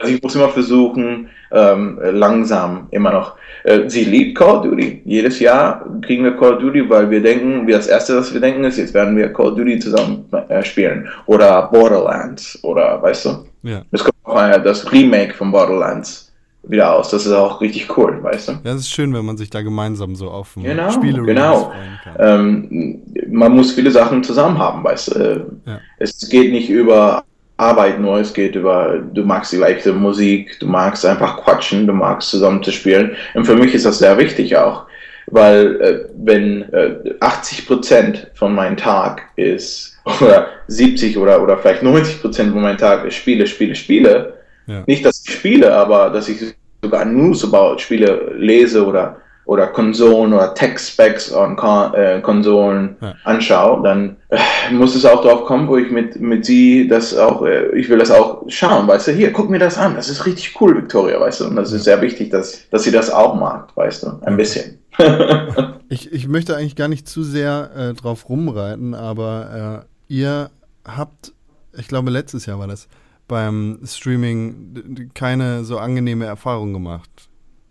Also ich muss immer versuchen, ähm, langsam immer noch. Äh, sie liebt Call of Duty. Jedes Jahr kriegen wir Call of Duty, weil wir denken, das erste, was wir denken, ist, jetzt werden wir Call of Duty zusammen äh, spielen. Oder Borderlands. Oder, weißt du? Ja. Es kommt auch äh, das Remake von Borderlands wieder aus. Das ist auch richtig cool, weißt du? Ja, es ist schön, wenn man sich da gemeinsam so auf Genau, Spiele genau. kann. Ähm, man muss viele Sachen zusammen haben, weißt du? Äh, Ja. Es geht nicht über Arbeit nur, es geht über, du magst die leichte Musik, du magst einfach quatschen, du magst zusammen zu spielen. Und für mich ist das sehr wichtig auch, weil äh, wenn äh, 80 Prozent von meinem Tag ist, <laughs> oder 70 oder, oder vielleicht 90 Prozent von meinem Tag ist Spiele, Spiele, Spiele, Ja. nicht, dass ich spiele, aber dass ich sogar News about Spiele lese oder, oder Konsolen oder Tech-Specs Kon äh, Konsolen Ja. anschaue, dann äh, muss es auch darauf kommen, wo ich mit, mit sie das auch, äh, ich will das auch schauen, weißt du, hier, guck mir das an, das ist richtig cool, Victoria, weißt du, und das ist sehr wichtig, dass, dass sie das auch mag, weißt du, ein bisschen. <laughs> Ich, ich möchte eigentlich gar nicht zu sehr äh, drauf rumreiten, aber äh, ihr habt, ich glaube letztes Jahr war das, beim Streaming keine so angenehme Erfahrung gemacht.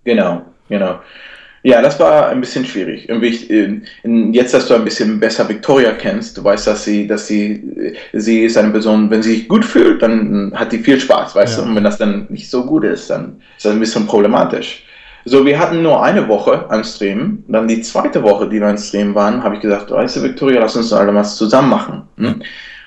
Genau, genau. Ja, das war ein bisschen schwierig. Äh, jetzt, dass du ein bisschen besser Victoria kennst, du weißt, dass sie, dass sie, äh, sie ist eine Person, wenn sie sich gut fühlt, dann hat die viel Spaß, weißt Ja. du? Und wenn das dann nicht so gut ist, dann ist das ein bisschen problematisch. So, wir hatten nur eine Woche an Stream. Dann die zweite Woche, die wir an Stream waren, habe ich gesagt, weißt du, Victoria, lass uns alle was zusammen machen. Hm?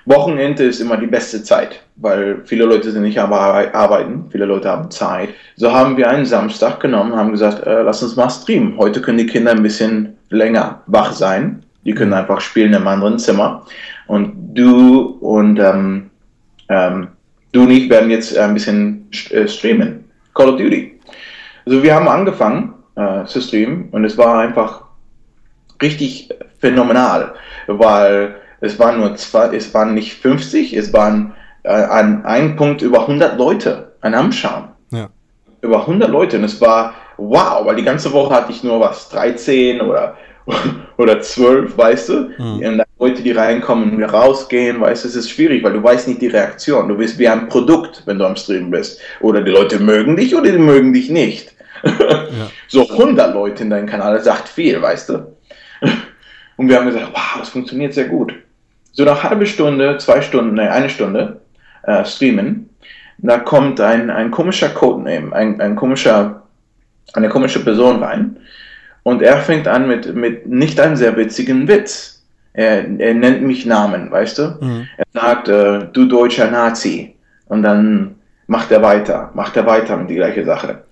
Wochenende ist immer die beste Zeit, weil viele Leute sind nicht arbeiten, viele Leute haben Zeit. So haben wir einen Samstag genommen haben gesagt, äh, lass uns mal streamen. Heute können die Kinder ein bisschen länger wach sein. Die können einfach spielen im anderen Zimmer. Und du und ähm, ähm, du und ich werden jetzt ein bisschen äh, streamen. Call of Duty. Also wir haben angefangen äh, zu streamen und es war einfach richtig phänomenal, weil es waren nur zwei, es waren nicht 50, es waren äh, an einem Punkt über 100 Leute an Anschauen. Ja. Über 100 Leute und es war wow, weil die ganze Woche hatte ich nur was, 13 oder, <laughs> oder 12, weißt du? Mhm. Und dann Leute, die reinkommen und wieder rausgehen, weißt du, es ist schwierig, weil du weißt nicht die Reaktion. Du bist wie ein Produkt, wenn du am Stream bist. Oder die Leute mögen dich oder die mögen dich nicht. <laughs> So 100 Leute in deinem Kanal, das sagt viel, weißt du? <laughs> Und wir haben gesagt, wow, das funktioniert sehr gut. So nach halbe Stunde, zwei Stunden, nee, eine Stunde äh, streamen, da kommt ein, ein komischer Codename, ein, ein komischer, eine komische Person rein und er fängt an mit, mit nicht einem sehr witzigen Witz. Er, er nennt mich Namen, weißt du? Mhm. Er sagt, äh, du deutscher Nazi. Und dann macht er weiter, macht er weiter mit die gleiche Sache.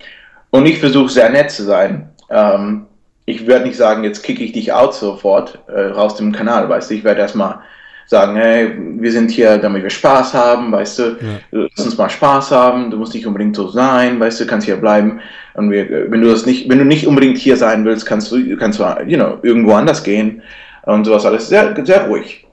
Und ich versuche sehr nett zu sein. Ähm, ich werde nicht sagen, jetzt kicke ich dich out sofort äh, raus dem Kanal, weißt du. Ich werde erstmal sagen, hey, wir sind hier, damit wir Spaß haben, weißt du. Lass uns mal Spaß haben. Du musst nicht unbedingt so sein, weißt du, kannst hier bleiben. Und wir, wenn du das nicht, wenn du nicht unbedingt hier sein willst, kannst du, kannst du, you know, irgendwo anders gehen und sowas alles. Sehr, sehr ruhig.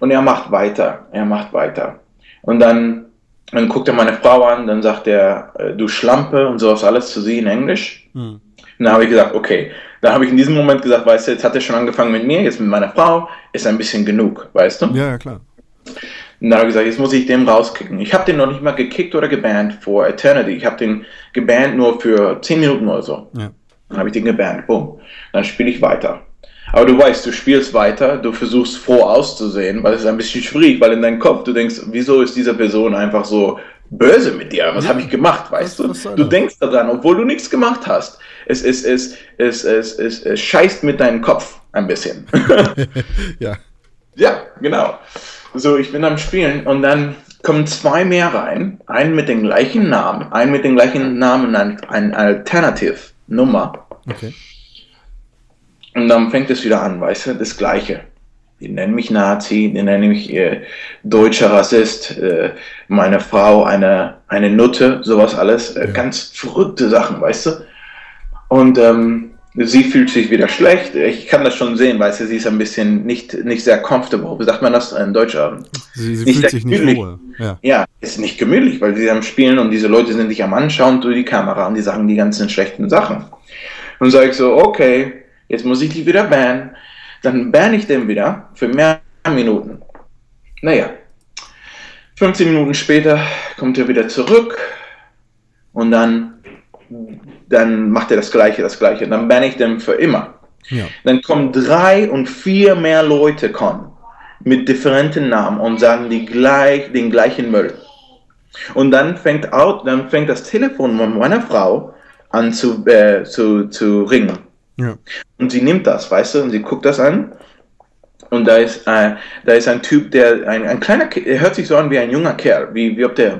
Und er macht weiter, er macht weiter. Und dann, dann guckt er meine Frau an, dann sagt er, äh, du Schlampe und sowas alles zu sie in Englisch. Mhm. Und dann habe ich gesagt, okay. Dann habe ich in diesem Moment gesagt, weißt du, jetzt hat er schon angefangen mit mir, jetzt mit meiner Frau, ist ein bisschen genug, weißt du? Ja, ja, klar. Und dann habe ich gesagt, jetzt muss ich den rauskicken. Ich habe den noch nicht mal gekickt oder gebannt for Eternity. Ich habe den gebannt nur für 10 Minuten oder so. Ja. Dann habe ich den gebannt. Boom. Dann spiele ich weiter. Aber du weißt, du spielst weiter, du versuchst froh auszusehen, weil es ist ein bisschen schwierig, weil in deinem Kopf du denkst, wieso ist diese Person einfach so böse mit dir? Was Ja. habe ich gemacht, weißt Was- du? Du das? denkst daran, obwohl du nichts gemacht hast. Es, es, es, es, es, es, es scheißt mit deinem Kopf ein bisschen. <laughs> ja. Ja, genau. So, ich bin am Spielen und dann kommen zwei mehr rein. Einen mit dem gleichen Namen, einen mit dem gleichen Namen, ein, ein Alternative-Nummer. Okay. Und dann fängt es wieder an, weißt du, das Gleiche. Die nennen mich Nazi, die nennen mich äh, deutscher Rassist, äh, meine Frau eine, eine Nutte, sowas alles. Äh, Ja. Ganz verrückte Sachen, weißt du. Und ähm, sie fühlt sich wieder schlecht. Ich kann das schon sehen, weißt du, sie ist ein bisschen nicht, nicht sehr comfortable. Wie sagt man das in Deutschland? Sie, sie Nicht fühlt sich nicht gemütlich. wohl. Ja. Ja, ist nicht gemütlich, weil sie am Spielen und diese Leute sind dich am Anschauen durch die Kamera und die sagen die ganzen schlechten Sachen. Und sage ich so, okay, jetzt muss ich die wieder bannen. Dann banne ich den wieder für mehr Minuten. Naja, 15 Minuten später kommt er wieder zurück und dann, dann macht er das Gleiche, das Gleiche. Dann banne ich den für immer. Ja. Dann kommen drei und vier mehr Leute kommen mit differenten Namen und sagen die gleich, den gleichen Müll. Und dann fängt, out, dann fängt das Telefon von meiner Frau an zu, äh, zu, zu ringen. Ja. Und sie nimmt das, weißt du, und sie guckt das an. Und da ist, äh, da ist ein Typ, der, ein, ein kleiner, er hört sich so an wie ein junger Kerl, wie, wie ob der,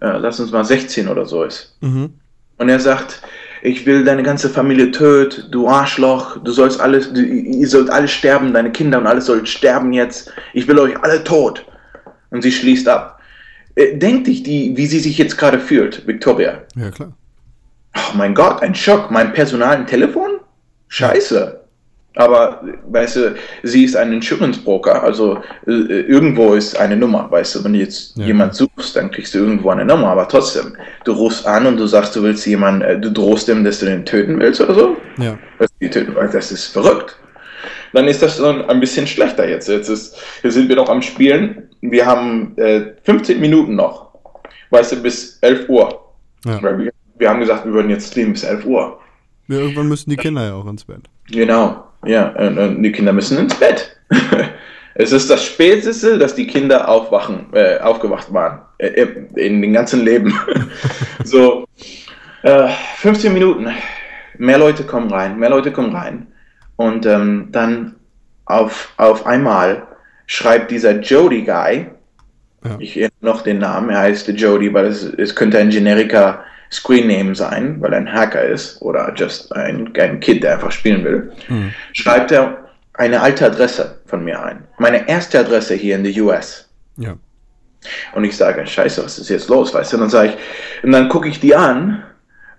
äh, lass uns mal 16 oder so ist. Mhm. Und er sagt, ich will deine ganze Familie töten, du Arschloch, du sollst alles, du, ihr sollt alle sterben, deine Kinder und alles sollt sterben jetzt, ich will euch alle tot. Und sie schließt ab. Äh, Denk dich, die, wie sie sich jetzt gerade fühlt, Victoria. ja, klar. Oh mein Gott, ein Schock, mein Personal ein Telefon? Scheiße. Aber, weißt du, sie ist ein Insurance-Broker, also äh, irgendwo ist eine Nummer, weißt du, wenn du jetzt Ja. jemand suchst, dann kriegst du irgendwo eine Nummer, aber trotzdem, du rufst an und du sagst, du willst jemanden, äh, du drohst dem, dass du den töten willst oder so, Ja. dass die töten willst, das ist verrückt. Dann ist das dann ein bisschen schlechter jetzt. Jetzt, ist, jetzt sind wir noch am Spielen, wir haben äh, 15 Minuten noch, weißt du, bis 11 Uhr. Ja. Weil wir, wir haben gesagt, wir würden jetzt streamen bis 11 Uhr. ja. Irgendwann müssen die Kinder ja auch ins Bett. Genau, ja, und, und die Kinder müssen ins Bett. <laughs> es ist das Späteste, dass die Kinder aufwachen, äh, aufgewacht waren. Äh, in den ganzen Leben. <laughs> so, äh, 15 Minuten. Mehr Leute kommen rein, mehr Leute kommen rein. Und ähm, dann auf, auf einmal schreibt dieser Jody-Guy, Ja. ich erinnere noch den Namen, er heißt Jody, weil es, es könnte ein generiker Screen Name sein, weil er ein Hacker ist oder just ein, ein Kid, der einfach spielen will. Mhm. Schreibt er eine alte Adresse von mir ein. Meine erste Adresse hier in der US. Ja. Und ich sage, scheiße, was ist jetzt los, weißt du? Und dann sage ich, und dann gucke ich die an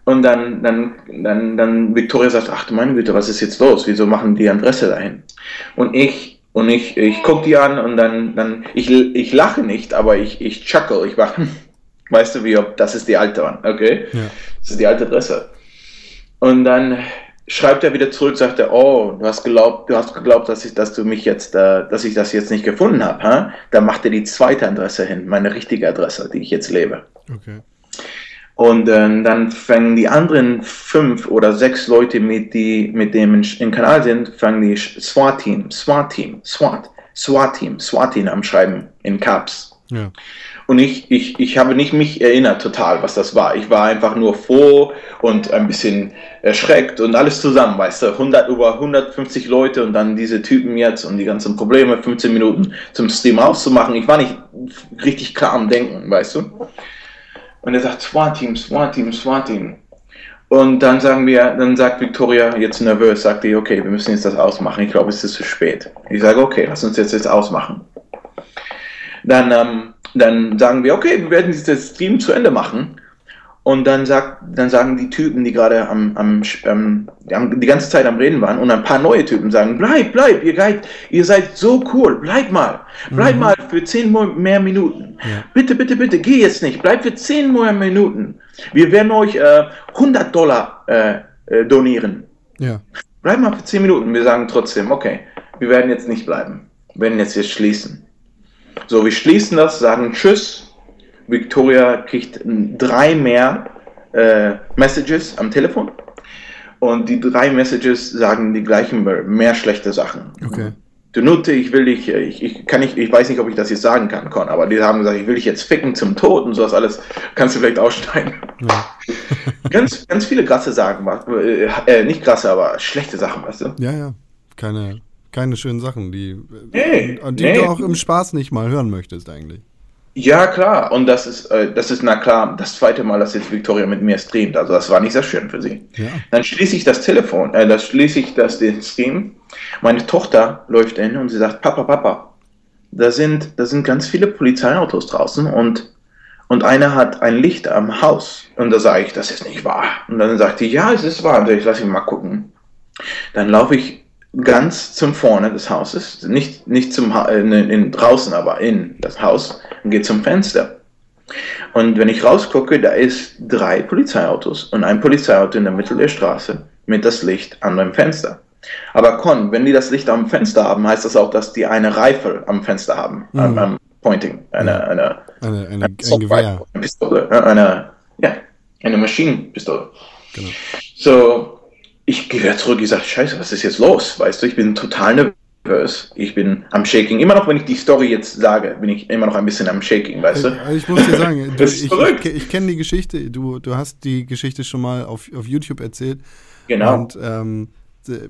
und dann, dann, dann, dann Victoria sagt, ach du meine Güte, was ist jetzt los? Wieso machen die Adresse dahin? Und ich, und ich, ich gucke die an und dann, dann, ich, ich lache nicht, aber ich, ich chuckle, ich mache, weißt du, wie ob, das ist die alte One, okay? Ja. Das ist die alte Adresse. Und dann schreibt er wieder zurück, sagt er, oh, du hast geglaubt, du hast geglaubt, dass ich, dass du mich jetzt, äh, dass ich das jetzt nicht gefunden habe, hä? Dann macht er die zweite Adresse hin, meine richtige Adresse, die ich jetzt lebe. Okay. Und äh, dann fangen die anderen fünf oder sechs Leute, mit, die mit dem in- im Kanal sind, fangen die SWAT-Team, SWAT-Team, SWAT, SWAT-Team, SWAT-Team am Schreiben in Caps. Ja. Und ich, ich, ich habe nicht mich erinnert total, was das war. Ich war einfach nur froh und ein bisschen erschreckt und alles zusammen, weißt du. 100, über 150 Leute und dann diese Typen jetzt und die ganzen Probleme, 15 Minuten zum Stream auszumachen. Ich war nicht richtig klar am Denken, weißt du. Und er sagt SWAT-Team, SWAT-Team, SWAT-Team. Und dann sagen wir, dann sagt Victoria jetzt nervös, sagt die, okay, wir müssen jetzt das ausmachen. Ich glaube, es ist zu spät. Ich sage, okay, lass uns jetzt jetzt ausmachen. Dann, ähm, dann sagen wir, okay, wir werden dieses Stream zu Ende machen. Und dann, sagt, dann sagen die Typen, die gerade am, am, ähm, die am- die ganze Zeit am Reden waren, und ein paar neue Typen sagen, bleib, bleib, ihr, seid, ihr seid so cool, bleib mal, bleib mal für zehn mehr Minuten. Ja. Bitte, bitte, bitte, geh jetzt nicht, bleib für zehn mehr Minuten. Wir werden euch äh, 100 Dollar äh, äh, donieren. Ja. Bleib mal für 10 Minuten. Wir sagen trotzdem, okay, wir werden jetzt nicht bleiben. Wir werden jetzt, jetzt schließen. So, wir schließen das, sagen Tschüss. Victoria kriegt drei mehr äh, Messages am Telefon. Und die drei Messages sagen die gleichen, mehr schlechte Sachen. Okay. Du Nutte, ich will dich, äh, ich, ich kann nicht, ich weiß nicht, ob ich das jetzt sagen kann, Con, aber die haben gesagt, ich will dich jetzt ficken zum Tod und sowas alles. Kannst du vielleicht aussteigen. Ja. <laughs> ganz, ganz viele krasse Sachen, äh, äh, nicht krasse, aber schlechte Sachen, weißt du? Ja, ja. Keine, keine schönen Sachen, die, Nee, die nee. du auch im Spaß nicht mal hören möchtest eigentlich. Ja, klar. Und das ist, äh, das ist, na klar, das zweite Mal, dass jetzt Victoria mit mir streamt. Also das war nicht sehr schön für sie. Ja. Dann schließe ich das Telefon, äh, das schließe ich das den Stream. Meine Tochter läuft in und sie sagt, Papa, Papa, da sind, da sind ganz viele Polizeiautos draußen und, und einer hat ein Licht am Haus. Und da sage ich, das ist nicht wahr. Und dann sagt die, ja, es ist wahr. Und ich lasse ihn mal gucken. Dann laufe ich ganz zum vorne des Hauses, nicht, nicht zum, ha- äh, in, in, draußen, aber in das Haus und gehe zum Fenster. Und wenn ich rausgucke, da ist drei Polizeiautos und ein Polizeiauto in der Mitte der Straße mit das Licht an dem Fenster. Aber Con, wenn die das Licht am Fenster haben, heißt das auch, dass die eine Reifel am Fenster haben, am, Mhm. am Pointing, eine, eine, Eine, eine, ein Gewehr. Eine Pistole, eine, ja, eine Maschinenpistole. Genau. So, ich gehe wieder zurück, ich sage, scheiße, was ist jetzt los? Weißt du, ich bin total nervös. Ich bin am Shaking. Immer noch, wenn ich die Story jetzt sage, bin ich immer noch ein bisschen am Shaking, weißt du? Äh, Ich muss dir sagen, <laughs> du, ich, ich, ich kenne die Geschichte, du, du hast die Geschichte schon mal auf, auf YouTube erzählt. Genau. Und ähm,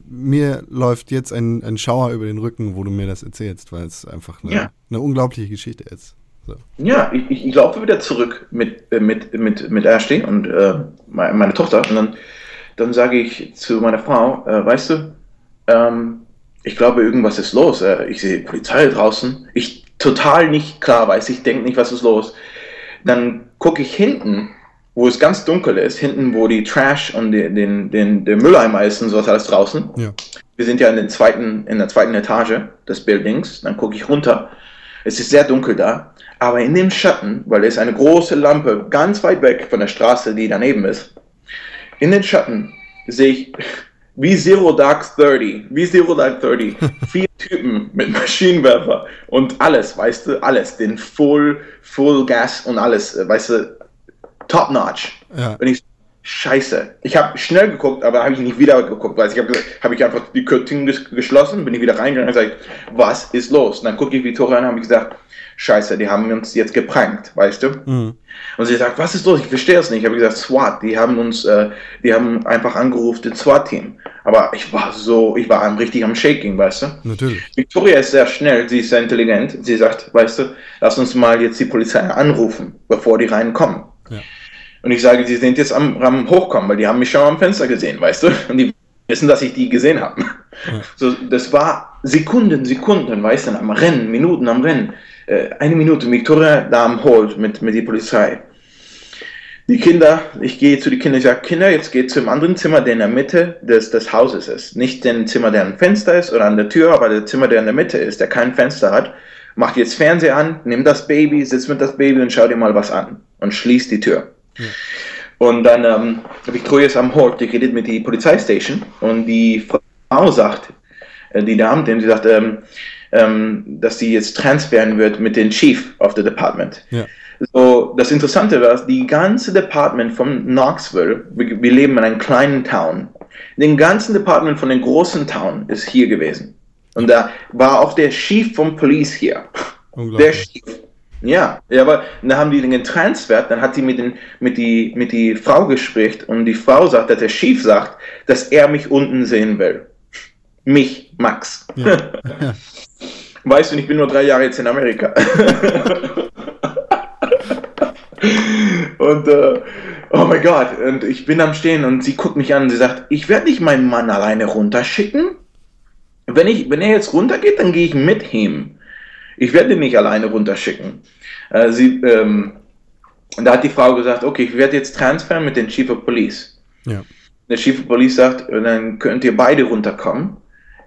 mir läuft jetzt ein, ein Schauer über den Rücken, wo du mir das erzählst, weil es einfach eine, Ja. eine unglaubliche Geschichte ist. So. Ja, ich, ich, laufe wieder zurück mit, äh, mit, mit, mit Ashley und äh, meine, meine Tochter und dann, dann sage ich zu meiner Frau, äh, weißt du, ähm, ich glaube, irgendwas ist los. Äh, ich sehe Polizei draußen. Ich total nicht klar weiß, ich denke nicht, was ist los. Dann gucke ich hinten, wo es ganz dunkel ist, hinten, wo die Trash und den, den, den, der Mülleimer ist und sowas alles draußen. Ja. Wir sind ja in, den zweiten, in der zweiten Etage des Buildings. Dann gucke ich runter. Es ist sehr dunkel da. Aber in dem Schatten, weil es eine große Lampe ganz weit weg von der Straße, die daneben ist, in den Schatten sehe ich wie Zero Dark 30, wie Zero Dark 30, <laughs> vier Typen mit Maschinenwerfer und alles, weißt du, alles, den Full, Full Gas und alles, äh, weißt du, top notch. Ja. Und ich, scheiße. Ich habe schnell geguckt, aber habe ich nicht wieder geguckt, weil ich habe hab ich einfach die Curtain ges geschlossen, bin ich wieder reingegangen und gesagt, was ist los? Und dann gucke ich Victoria an und habe gesagt, scheiße, die haben uns jetzt geprankt, weißt du? Mhm. Und sie sagt, was ist los? Ich verstehe es nicht. Ich habe gesagt, SWAT, die haben uns, äh, die haben einfach angerufen, das SWAT-Team. Aber ich war so, ich war am- richtig am Shaking, weißt du? Natürlich. Victoria ist sehr schnell, sie ist sehr intelligent. Sie sagt, weißt du, lass uns mal jetzt die Polizei anrufen, bevor die reinkommen. Ja. Und ich sage, sie sind jetzt am, am Hochkommen, weil die haben mich schon am Fenster gesehen, weißt du? Und die wissen, dass ich die gesehen habe. Ja. <laughs> So, das war Sekunden, Sekunden, weißt du, am Rennen, Minuten am Rennen. Äh, eine Minute, Victoria da am Holt mit, mit der Polizei. Die Kinder, ich gehe zu den Kindern, ich sage, Kinder, jetzt geht zum anderen Zimmer, der in der Mitte des, des Hauses ist. Nicht den Zimmer, der ein Fenster ist oder an der Tür, aber der Zimmer, der in der Mitte ist, der kein Fenster hat. Macht jetzt Fernseher an, nimm das Baby, sitz mit das Baby und schau dir mal was an. Und schließ die Tür. Und dann, ähm, Victoria ist am Hort, die redet mit die Polizeistation und die Frau sagt, äh, die Dame, die sagt, ähm, ähm, dass sie jetzt transferieren wird mit dem Chief of the Department. Ja. So, das Interessante war, die ganze Department von Knoxville, wir, wir leben in einem kleinen Town, den ganzen Department von den großen Town ist hier gewesen. Und da war auch der Chief vom Police hier. Der. Chief. Ja, ja, aber dann haben die den getransfert, dann hat sie mit, den, mit, die, mit die Frau gesprochen und die Frau sagt, dass der Chief sagt, dass er mich unten sehen will. Mich, Max. Ja. Ja. <laughs> Weißt du, ich bin nur drei Jahre jetzt in Amerika. <laughs> und, äh, oh mein Gott, und ich bin am Stehen und sie guckt mich an und sie sagt, ich werde nicht meinen Mann alleine runterschicken. Wenn, ich, wenn er jetzt runtergeht, dann gehe ich mit ihm. Ich werde ihn nicht alleine runterschicken. Äh, sie, ähm, da hat die Frau gesagt, okay, ich werde jetzt transferen mit dem Chief of Police. Ja. Der Chief of Police sagt, dann könnt ihr beide runterkommen,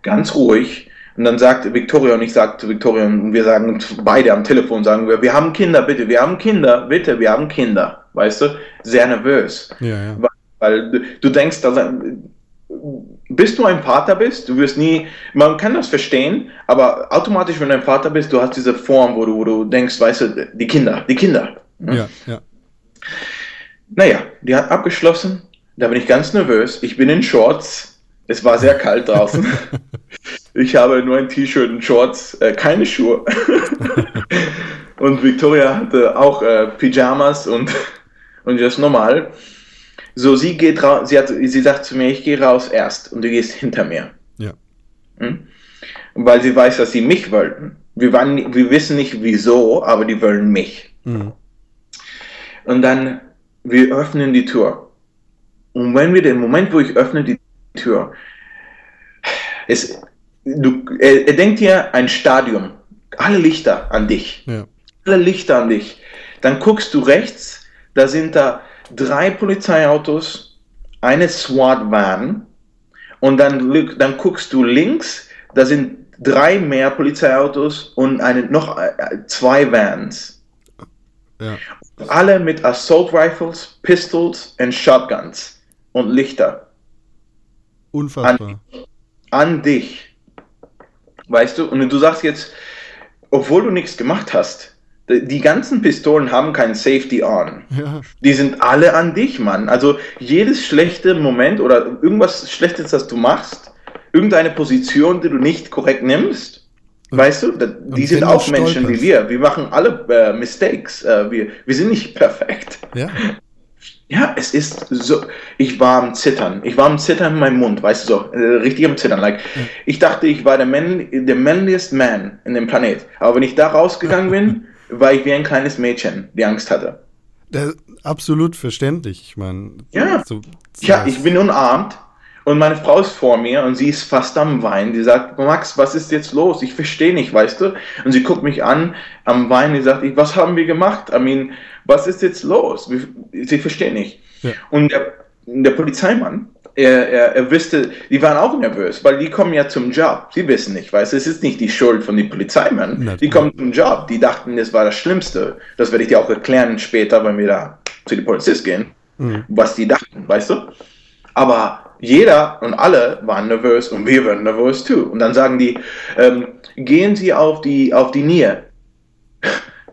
ganz ruhig. Und dann sagt Victoria und ich sage zu Victoria und wir sagen beide am Telefon, sagen wir, wir haben Kinder, bitte, wir haben Kinder, bitte, wir haben Kinder. Weißt du, sehr nervös. Ja, ja. Weil du, du denkst, dass, bis du ein Vater bist, du wirst nie, man kann das verstehen, aber automatisch, wenn du ein Vater bist, du hast diese Form, wo du, wo du denkst, weißt du, die Kinder, die Kinder. Ja, ja. Naja, die hat abgeschlossen, da bin ich ganz nervös, ich bin in Shorts, es war sehr kalt draußen. <laughs> Ich habe nur ein T-Shirt und Shorts, äh, keine Schuhe. <laughs> und Victoria hatte auch äh, Pyjamas und, und das normal. So, sie geht raus, sie, hat, sie sagt zu mir, ich gehe raus erst und du gehst hinter mir. Ja. Hm? Weil sie weiß, dass sie mich wollten. Wir, waren, wir wissen nicht wieso, aber die wollen mich. Mhm. Und dann, wir öffnen die Tür. Und wenn wir den Moment, wo ich öffne die Tür, es, du, er, er denkt dir ein Stadion, alle Lichter an dich, Ja. alle Lichter an dich. Dann guckst du rechts, da sind da drei Polizeiautos, eine SWAT-Van und dann, dann guckst du links, da sind drei mehr Polizeiautos und eine, noch äh, zwei Vans. Ja. Alle mit Assault Rifles, Pistols und Shotguns und Lichter Unfassbar. an dich. Weißt du? Und du sagst jetzt, obwohl du nichts gemacht hast, die ganzen Pistolen haben kein Safety on. Ja. Die sind alle an dich, Mann. Also jedes schlechte Moment oder irgendwas Schlechtes, das du machst, irgendeine Position, die du nicht korrekt nimmst, weißt du, die sind auch Menschen stolperst. wie wir. Wir machen alle äh, Mistakes. Äh, wir, wir sind nicht perfekt. Ja. Ja, es ist so. Ich war am Zittern. Ich war am Zittern in meinem Mund, weißt du so, äh, richtig am Zittern. Like, ich dachte, ich war der, man, der manliest Man in dem Planet. Aber wenn ich da rausgegangen bin, <laughs> war ich wie ein kleines Mädchen, die Angst hatte. Das, absolut verständlich. Ich meine, Ja. so, Ja, ich bin unarmt und meine Frau ist vor mir und sie ist fast am Weinen. Die sagt, Max, was ist jetzt los? Ich verstehe nicht, weißt du? Und sie guckt mich an am Weinen. Die sagt, ich, was haben wir gemacht? I mean, was ist jetzt los? Sie versteht nicht. Ja. Und der, der Polizeimann, er, er, er wusste, die waren auch nervös, weil die kommen ja zum Job. Sie wissen nicht, weißt du, es ist nicht die Schuld von den Polizeimännern. Natürlich. Die kommen zum Job. Die dachten, das war das Schlimmste. Das werde ich dir auch erklären später, wenn wir da zu den Polizist gehen, was die dachten, weißt du? Aber jeder und alle waren nervös und wir waren nervös too. Und dann sagen die, ähm, gehen Sie auf die, auf die Nähe.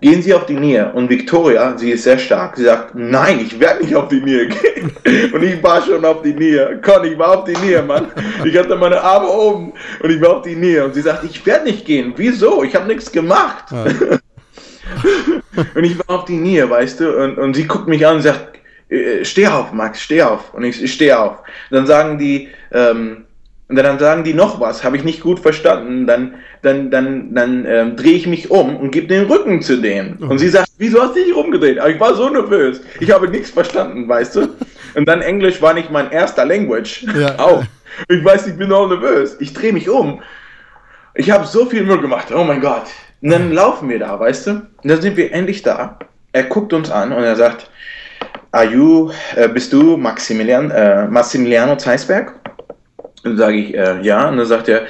Gehen Sie auf die Nähe. Und Victoria, sie ist sehr stark, sie sagt, nein, ich werde nicht auf die Nähe gehen. <laughs> Und ich war schon auf die Nähe. Con, ich war auf die Nähe, Mann. Ich hatte meine Arme oben und ich war auf die Nähe. Und sie sagt, ich werde nicht gehen. Wieso? Ich habe nichts gemacht. Ja. <laughs> Und ich war auf die Nähe, weißt du, und, und sie guckt mich an und sagt, äh, steh auf, Max, steh auf. Und ich, ich stehe auf. Dann sagen die, ähm, und dann sagen die noch was, habe ich nicht gut verstanden. Dann, dann, dann, dann ähm, drehe ich mich um und gebe den Rücken zu denen. Und sie sagt, wieso hast du dich rumgedreht? Aber ich war so nervös. Ich habe nichts verstanden, weißt du. Und dann Englisch war nicht mein erster Language. Ja. <laughs> Auch. Ich weiß, ich bin auch nervös. Ich drehe mich um. Ich habe so viel Müll gemacht. Oh mein Gott. Und dann laufen wir da, weißt du? Und dann sind wir endlich da. Er guckt uns an und er sagt, Are you, äh, bist du Maximilian, äh, Massimiliano Zeisberg? Und dann sage ich, äh, ja. Und dann sagt er, "Hm,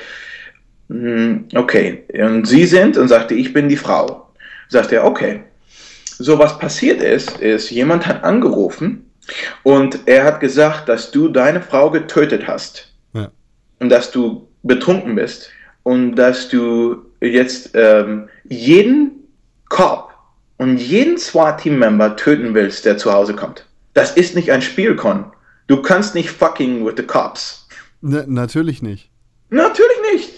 okay. Und Sie sind? Und sagte, ich bin die Frau. Sagt er, okay. So, was passiert ist, ist, jemand hat angerufen und er hat gesagt, dass du deine Frau getötet hast Ja. und dass du betrunken bist und dass du jetzt ähm, jeden Cop und jeden SWAT-Team-Member töten willst, der zu Hause kommt. Das ist nicht ein Spiel, Con. Du kannst nicht fucking with the cops. Na, natürlich nicht. Natürlich nicht.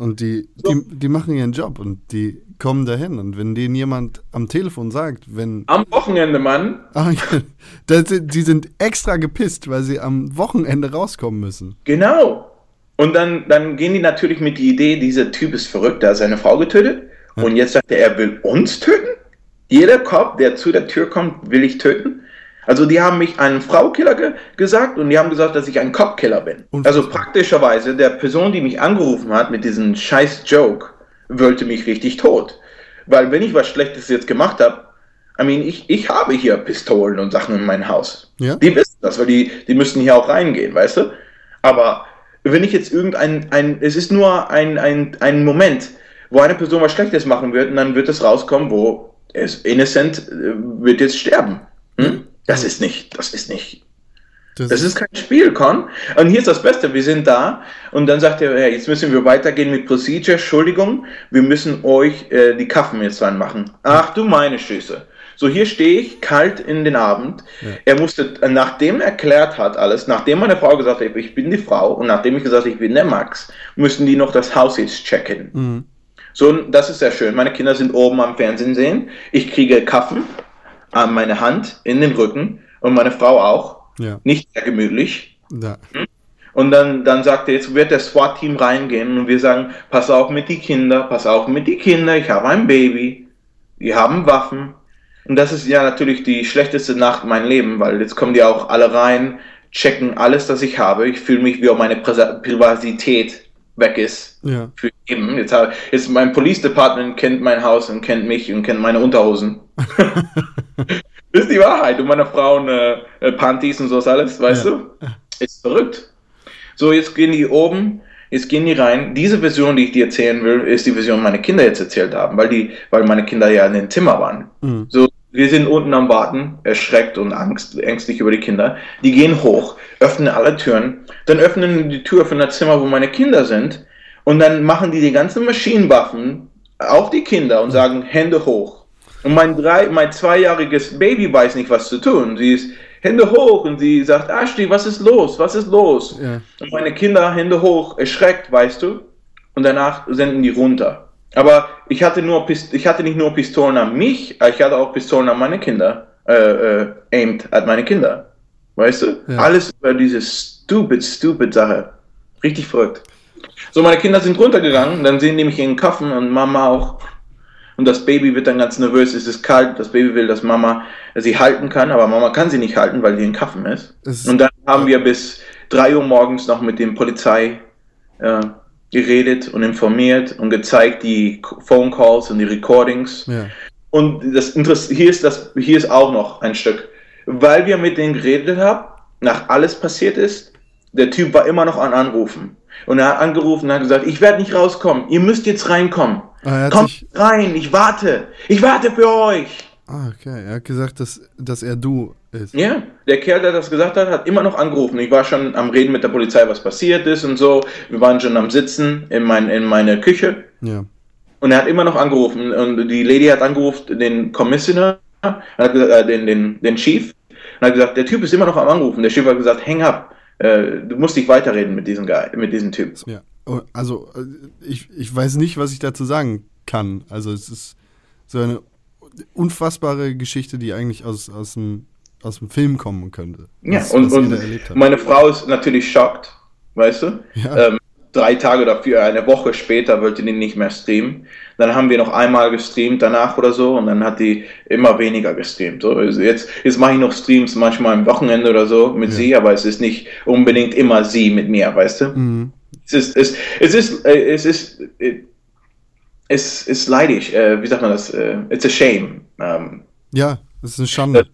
Und die, die, die machen ihren Job und die kommen dahin. Und wenn denen jemand am Telefon sagt, wenn. Am Wochenende, Mann. Ah, ja, <laughs> das, die sind extra gepisst, weil sie am Wochenende rauskommen müssen. Genau. Und dann, dann gehen die natürlich mit der Idee, dieser Typ ist verrückt, der hat seine Frau getötet. Und jetzt sagt er, er will uns töten? Jeder Cop, der zu der Tür kommt, will ich töten? Also die haben mich einen Fraukiller ge gesagt und die haben gesagt, dass ich ein Cop-Killer bin. Unfassbar. Also praktischerweise, der Person, die mich angerufen hat mit diesem scheiß Joke, wollte mich richtig tot. Weil wenn ich was Schlechtes jetzt gemacht habe, I mean, ich, ich habe hier Pistolen und Sachen in meinem Haus. Ja. Die wissen das, weil die, die müssen hier auch reingehen, weißt du? Aber wenn ich jetzt irgendein, ein, es ist nur ein, ein, ein Moment, wo eine Person was Schlechtes machen wird und dann wird es rauskommen, wo es innocent äh, wird jetzt sterben. Hm? Das ist nicht, das ist nicht, das ist kein Spiel, Con. Und hier ist das Beste, wir sind da und dann sagt er, ja, jetzt müssen wir weitergehen mit Procedure, Entschuldigung, wir müssen euch äh, die Kaffen jetzt reinmachen. Ach du meine Schüsse. So, hier stehe ich, kalt in den Abend. Er musste, äh, nachdem er erklärt hat alles, nachdem meine Frau gesagt hat, ich bin die Frau und nachdem ich gesagt habe, ich bin der Max, müssen die noch das Haus jetzt checken. Mhm. So, das ist sehr schön. Meine Kinder sind oben am Fernsehen sehen. Ich kriege Kaffen meine Hand, in den Rücken und meine Frau auch. Ja. Nicht sehr gemütlich. Ja. Und dann, dann sagt er, jetzt wird der SWAT-Team reingehen und wir sagen, pass auf mit die Kinder, pass auf mit die Kinder, ich habe ein Baby, wir haben Waffen. Und das ist ja natürlich die schlechteste Nacht in meinem Leben, weil jetzt kommen die auch alle rein, checken alles, was ich habe. Ich fühle mich, wie auch meine Privatsität weg ist. Ja. Für eben. Jetzt, habe, jetzt mein Police Department kennt mein Haus und kennt mich und kennt meine Unterhosen. <laughs> das ist die Wahrheit. Und meine Frauen äh, äh, Panties und sowas alles, weißt Ja. du? Ist verrückt. So, jetzt gehen die oben, jetzt gehen die rein. Diese Version, die ich dir erzählen will, ist die Version, die meine Kinder jetzt erzählt haben, weil die, weil meine Kinder ja in den Zimmer waren. Mhm. So, wir sind unten am Warten, erschreckt und angst, ängstlich über die Kinder. Die gehen hoch, öffnen alle Türen, dann öffnen die Tür von das Zimmer, wo meine Kinder sind, und dann machen die die ganzen Maschinenwaffen auf die Kinder und sagen Hände hoch. Und mein drei, mein zweijähriges Baby weiß nicht, was zu tun. Sie ist Hände hoch und sie sagt, Ashley, was ist los? Was ist los? Ja. Und meine Kinder Hände hoch, erschreckt, weißt du? Und danach senden die runter. Aber ich hatte nur Pist ich hatte nicht nur Pistolen an mich, ich hatte auch Pistolen an meine Kinder, äh, äh, aimed at meine Kinder. Weißt du? Ja. Alles über diese stupid, stupid Sache. Richtig verrückt. So, meine Kinder sind runtergegangen, dann sehen die mich in den Kaffen und Mama auch. Und das Baby wird dann ganz nervös, es ist kalt, das Baby will, dass Mama sie halten kann, aber Mama kann sie nicht halten, weil sie in Kaffen ist. Ist- Und dann haben wir bis 3 Uhr morgens noch mit dem Polizei äh, geredet und informiert und gezeigt die Phone Calls und die Recordings. Ja. Und das Interess hier ist das hier ist auch noch ein Stück, weil wir mit denen geredet haben, nach alles passiert ist, der Typ war immer noch an Anrufen und er hat angerufen und hat gesagt, ich werde nicht rauskommen, ihr müsst jetzt reinkommen, Ah, kommt sich, rein, ich warte, ich warte für euch. ah, okay. Er hat gesagt, dass, dass er du ist. Ja, der Kerl, der das gesagt hat, hat immer noch angerufen. Ich war schon am Reden mit der Polizei, was passiert ist und so. Wir waren schon am Sitzen in, mein, in meiner Küche Ja. und er hat immer noch angerufen. Und die Lady hat angerufen, den Commissioner, hat gesagt, äh, den, den, den Chief, und hat gesagt, der Typ ist immer noch am Anrufen. Der Chief hat gesagt, hang up, äh, du musst nicht weiterreden mit diesem Guy, mit diesem Typ. Ja. Oh, Also, äh, ich, ich weiß nicht, was ich dazu sagen kann. Also, es ist so eine unfassbare Geschichte, die eigentlich aus, aus, dem, aus dem Film kommen könnte. Ja, Was- und, was und meine Frau ist natürlich schockt, weißt du? Ja. Ähm, drei Tage oder vier, eine Woche später wollte die nicht mehr streamen. Dann haben wir noch einmal gestreamt danach oder so und dann hat die immer weniger gestreamt. So, jetzt jetzt mache ich noch Streams manchmal am Wochenende oder so mit Ja. sie, aber es ist nicht unbedingt immer sie mit mir, weißt du? Mhm. Es ist, es, es ist, äh, es ist, äh, es ist leidig. Äh, wie sagt man das? It's a shame. Ähm, Ja, das ist eine Schande.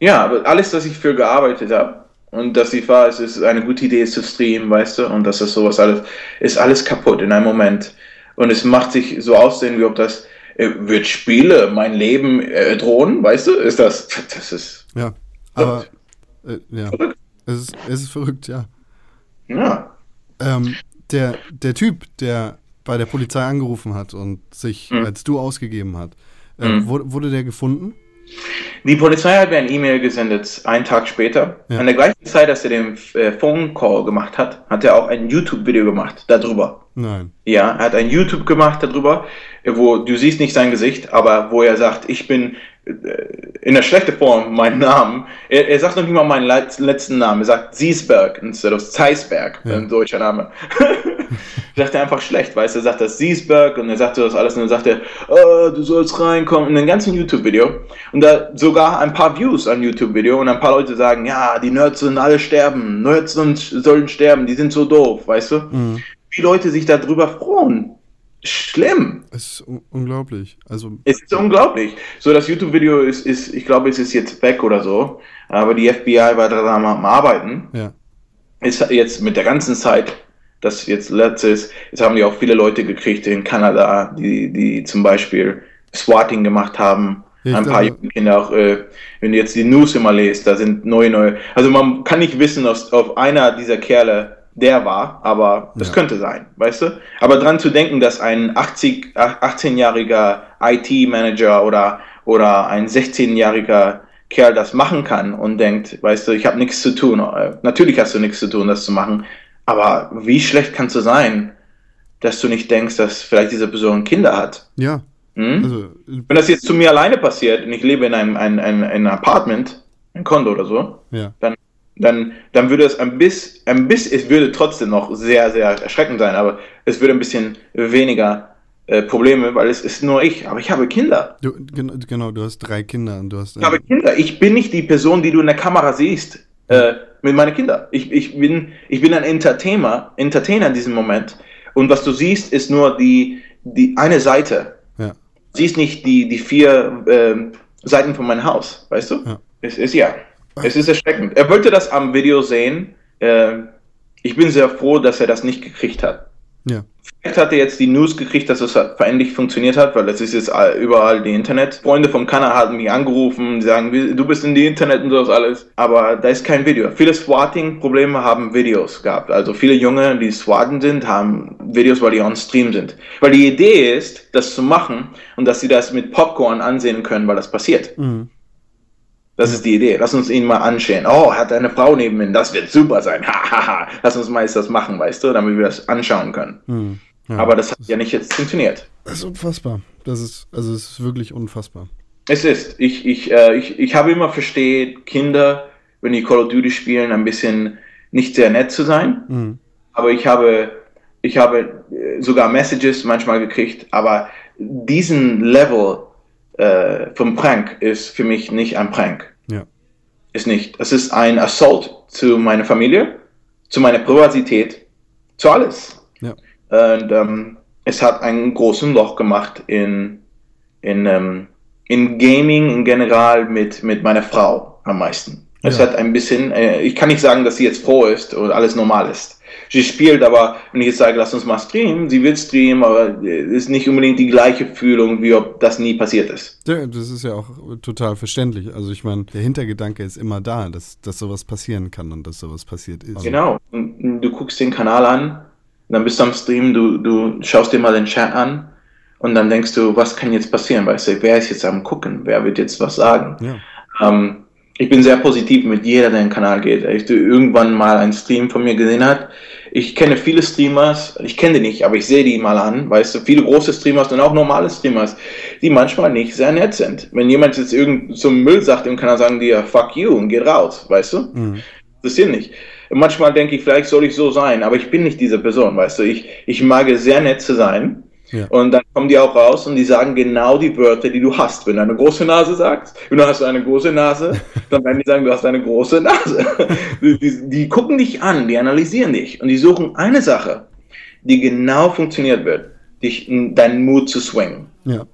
Ja, aber alles, was ich für gearbeitet habe und dass ich war, es ist eine gute Idee zu streamen, weißt du, und dass das sowas alles, ist alles kaputt in einem Moment. Und es macht sich so aussehen, wie ob das äh, wird Spiele mein Leben äh, drohen, weißt du? Ist das, das ist, Ja. Aber, äh, ja. Verrückt. Es ist, es ist verrückt, ja. ja. Ähm, der, der Typ, der bei der Polizei angerufen hat und sich Mhm. als du ausgegeben hat, äh, Mhm. wurde, wurde der gefunden? Die Polizei hat mir ein E-Mail gesendet, einen Tag später. Ja. An der gleichen Zeit, dass er den äh, Phone Call gemacht hat, hat er auch ein YouTube-Video gemacht darüber. Nein. Ja, er hat ein YouTube gemacht darüber, wo du siehst nicht sein Gesicht, aber wo er sagt, ich bin in der schlechten Form meinen Namen. Er, er sagt noch nicht mal meinen let- letzten Namen. Er sagt Siesberg instead of Zeisberg, Ja. ein deutscher Name. <laughs> sagt er einfach schlecht, weißt du, er sagt das Siesberg und er sagt das alles und dann sagt er, oh, du sollst reinkommen in den ganzen YouTube-Video und da sogar ein paar Views an YouTube-Video und ein paar Leute sagen, ja, die Nerds sollen alle sterben, Nerds sollen, sollen sterben, die sind so doof, weißt du? Mhm. wie Leute sich darüber freuen. Schlimm. Es ist un unglaublich. Also, Es ist unglaublich. So, das YouTube-Video ist, ist, ich glaube, es ist jetzt weg oder so. Aber die FBI war daran am Arbeiten. ja. Ist jetzt mit der ganzen Zeit, das jetzt letztes, jetzt haben die auch viele Leute gekriegt in Kanada, die, die zum Beispiel Swatting gemacht haben. Ich Ein paar glaube- junge Kinder auch, äh, wenn du jetzt die News immer lest, da sind neue, neue. Also man kann nicht wissen, dass auf einer dieser Kerle der war, aber das Ja. könnte sein, weißt du? Aber dran zu denken, dass ein 80, 18-jähriger IT-Manager oder, oder ein 16-jähriger Kerl das machen kann und denkt, weißt du, ich habe nichts zu tun. Äh, Natürlich hast du nichts zu tun, das zu machen, aber wie schlecht kannst du sein, dass du nicht denkst, dass vielleicht diese Person Kinder hat? Ja. Hm? Also, Wenn das jetzt zu mir alleine passiert und ich lebe in einem, ein, ein, ein Apartment, ein Kondo oder so, ja. dann, dann würde es ein bisschen, ein bisschen, es würde trotzdem noch sehr, sehr erschreckend sein, aber es würde ein bisschen weniger äh, Probleme, weil es ist nur ich, aber ich habe Kinder. Du, gen genau, du hast drei Kinder und du hast. Ich habe Kinder. Ich bin nicht die Person, die du in der Kamera siehst äh, mit meinen Kindern. Ich, ich, bin, ich bin ein Entertainer, Entertainer in diesem Moment. Und was du siehst, ist nur die, die eine Seite. ja. Du siehst nicht die, die vier ähm, Seiten von meinem Haus, weißt du? Ja. Es ist ja. Es ist erschreckend. Er wollte das am Video sehen. Äh, Ich bin sehr froh, dass er das nicht gekriegt hat. Ja. Vielleicht hat er jetzt die News gekriegt, dass es verendlich funktioniert hat, weil es ist jetzt überall die Internet. Freunde vom Kanal haben mich angerufen, sagen, du bist in die Internet und sowas alles. Aber da ist kein Video. Viele Swatting-Probleme haben Videos gehabt. Also viele Junge, die Swatten sind, haben Videos, weil die on Stream sind. Weil die Idee ist, das zu machen und dass sie das mit Popcorn ansehen können, weil das passiert. Mhm. Das ist die Idee. Lass uns ihn mal anschauen. Oh, er hat eine Frau neben ihm. Das wird super sein. Hahaha. Lass uns mal jetzt das machen, weißt du, damit wir das anschauen können. Mhm. Ja. Aber das hat ja nicht jetzt funktioniert. Das ist unfassbar. Das ist, also es ist wirklich unfassbar. Es ist. Ich, ich, äh, ich, ich habe immer versteht, Kinder, wenn die Call of Duty spielen, ein bisschen nicht sehr nett zu sein. Mhm. Aber ich habe, ich habe äh, sogar Messages manchmal gekriegt. Aber diesen Level äh, vom Prank ist für mich nicht ein Prank. Ja. Ist nicht. Es ist ein Assault zu meiner Familie, zu meiner Privatsität, zu alles. Ja. Und ähm, es hat einen großen Loch gemacht in, in, ähm, in Gaming in general mit, mit meiner Frau am meisten. Es Ja. hat ein bisschen, äh, ich kann nicht sagen, dass sie jetzt froh ist und alles normal ist. Sie spielt aber, wenn ich jetzt sage, lass uns mal streamen, sie will streamen, aber es ist nicht unbedingt die gleiche Fühlung, wie ob das nie passiert ist. Ja, das ist ja auch total verständlich. Also ich meine, der Hintergedanke ist immer da, dass, dass sowas passieren kann und dass sowas passiert ist. Genau. Und du guckst den Kanal an, dann bist du am Stream, du, du schaust dir mal den Chat an und dann denkst du, was kann jetzt passieren? Weißt du, wer ist jetzt am gucken? Wer wird jetzt was sagen? Ja. Ähm, ich bin sehr positiv mit jeder, der in den Kanal geht. Ich irgendwann mal einen Stream von mir gesehen hat. Ich kenne viele Streamers, ich kenne die nicht, aber ich sehe die mal an, weißt du, viele große Streamers und auch normale Streamers, die manchmal nicht sehr nett sind. Wenn jemand jetzt irgend so Müll sagt im Kanal, sagen die ja, fuck you und geht raus, weißt du? Mhm. interessiert nicht. Manchmal denke ich, vielleicht soll ich so sein, aber ich bin nicht diese Person, weißt du. Ich, ich mag es sehr nett zu sein. Ja. Und dann kommen die auch raus und die sagen genau die Wörter, die du hast. Wenn du eine große Nase sagst, wenn du hast eine große Nase, <laughs> dann werden die sagen, du hast eine große Nase. <laughs> Die, die, die gucken dich an, die analysieren dich und die suchen eine Sache, die genau funktioniert wird, dich in deinen Mut zu swingen. Ja.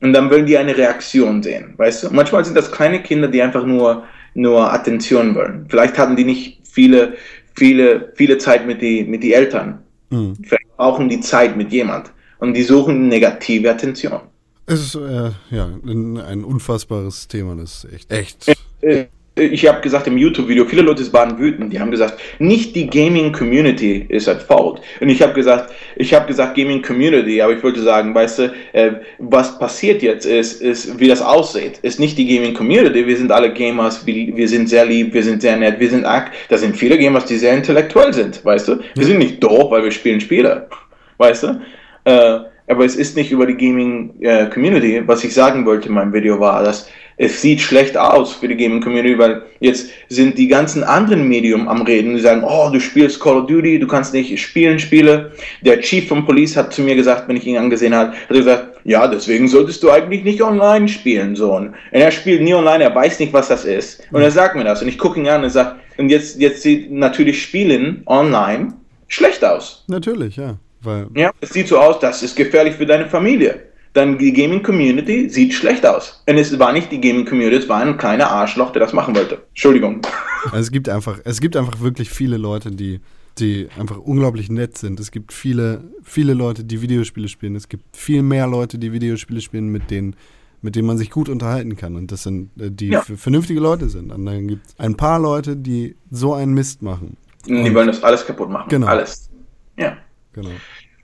Und dann wollen die eine Reaktion sehen, weißt du? Manchmal sind das kleine Kinder, die einfach nur, nur Attention wollen. Vielleicht hatten die nicht viele, viele, viele Zeit mit die, mit die Eltern. Mhm. Vielleicht brauchen die Zeit mit jemand. Und die suchen negative Attention. Es ist äh, ja ein, ein unfassbares Thema, das ist echt. Echt. Äh, Ich habe gesagt im YouTube-Video, viele Leute waren wütend. Die haben gesagt, nicht die Gaming-Community ist at fault. Und ich habe gesagt, ich habe gesagt Gaming-Community, aber ich wollte sagen, weißt du, äh, was passiert jetzt ist, ist, wie das aussieht. Ist nicht die Gaming-Community. Wir sind alle Gamers, wir, wir sind sehr lieb, wir sind sehr nett, wir sind ak. Da sind viele Gamers, die sehr intellektuell sind, weißt du. Wir sind nicht doof, weil wir spielen Spiele, weißt du. Äh, aber es ist nicht über die Gaming-Community. Was ich sagen wollte in meinem Video war, dass es sieht schlecht aus für die Gaming-Community, weil jetzt sind die ganzen anderen Medium am Reden. Die sagen, oh, du spielst Call of Duty, du kannst nicht spielen Spiele. Der Chief von Police hat zu mir gesagt, wenn ich ihn angesehen habe, hat er gesagt, ja, deswegen solltest du eigentlich nicht online spielen, Sohn. Und er spielt nie online, er weiß nicht, was das ist. Und er sagt mir das. Und ich gucke ihn an und sage, und jetzt, jetzt sieht natürlich Spielen online schlecht aus. Natürlich, ja. Weil, Ja, es sieht so aus, das ist gefährlich für deine Familie. Dann die Gaming Community sieht schlecht aus. Und es war nicht die Gaming Community, es war ein kleiner Arschloch, der das machen wollte. Entschuldigung. <laughs> es gibt einfach, es gibt einfach wirklich viele Leute, die, die einfach unglaublich nett sind. Es gibt viele, viele Leute, die Videospiele spielen. Es gibt viel mehr Leute, die Videospiele spielen, mit denen, mit denen man sich gut unterhalten kann. Und das sind, äh, die Ja. vernünftige Leute sind. Und dann gibt es ein paar Leute, die so einen Mist machen. Und die wollen das alles kaputt machen. Genau. Alles. Ja. Genau.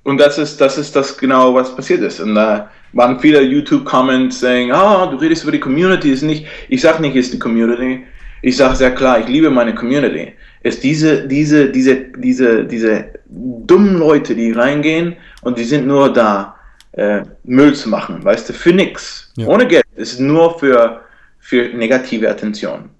Und das ist, das ist das genau, was passiert ist. Und da waren viele YouTube-Comments saying, ah, du redest über die Community, ist nicht, ich sag nicht, ist die Community. Ich sage sehr klar, ich liebe meine Community. Es diese, diese, diese, diese, diese dummen Leute, die reingehen und die sind nur da, äh, Müll zu machen, weißt du, für nix. Ja. Ohne Geld. Es ist nur für, für negative Attention.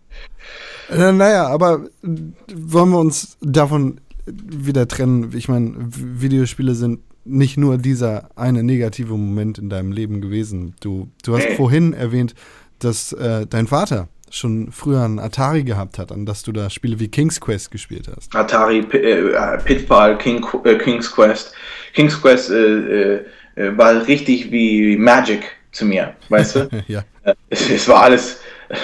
Äh, naja, aber wollen wir uns davon wieder trennen? Ich meine, Videospiele sind nicht nur dieser eine negative Moment in deinem Leben gewesen. Du, du hast vorhin erwähnt, dass äh, dein Vater schon früher einen Atari gehabt hat, an dass du da Spiele wie King's Quest gespielt hast. Atari, P äh, Pitfall, King, äh, King's Quest. King's Quest äh, äh, äh, war richtig wie Magic zu mir, weißt du? <laughs> ja. Äh, es, es war alles äh,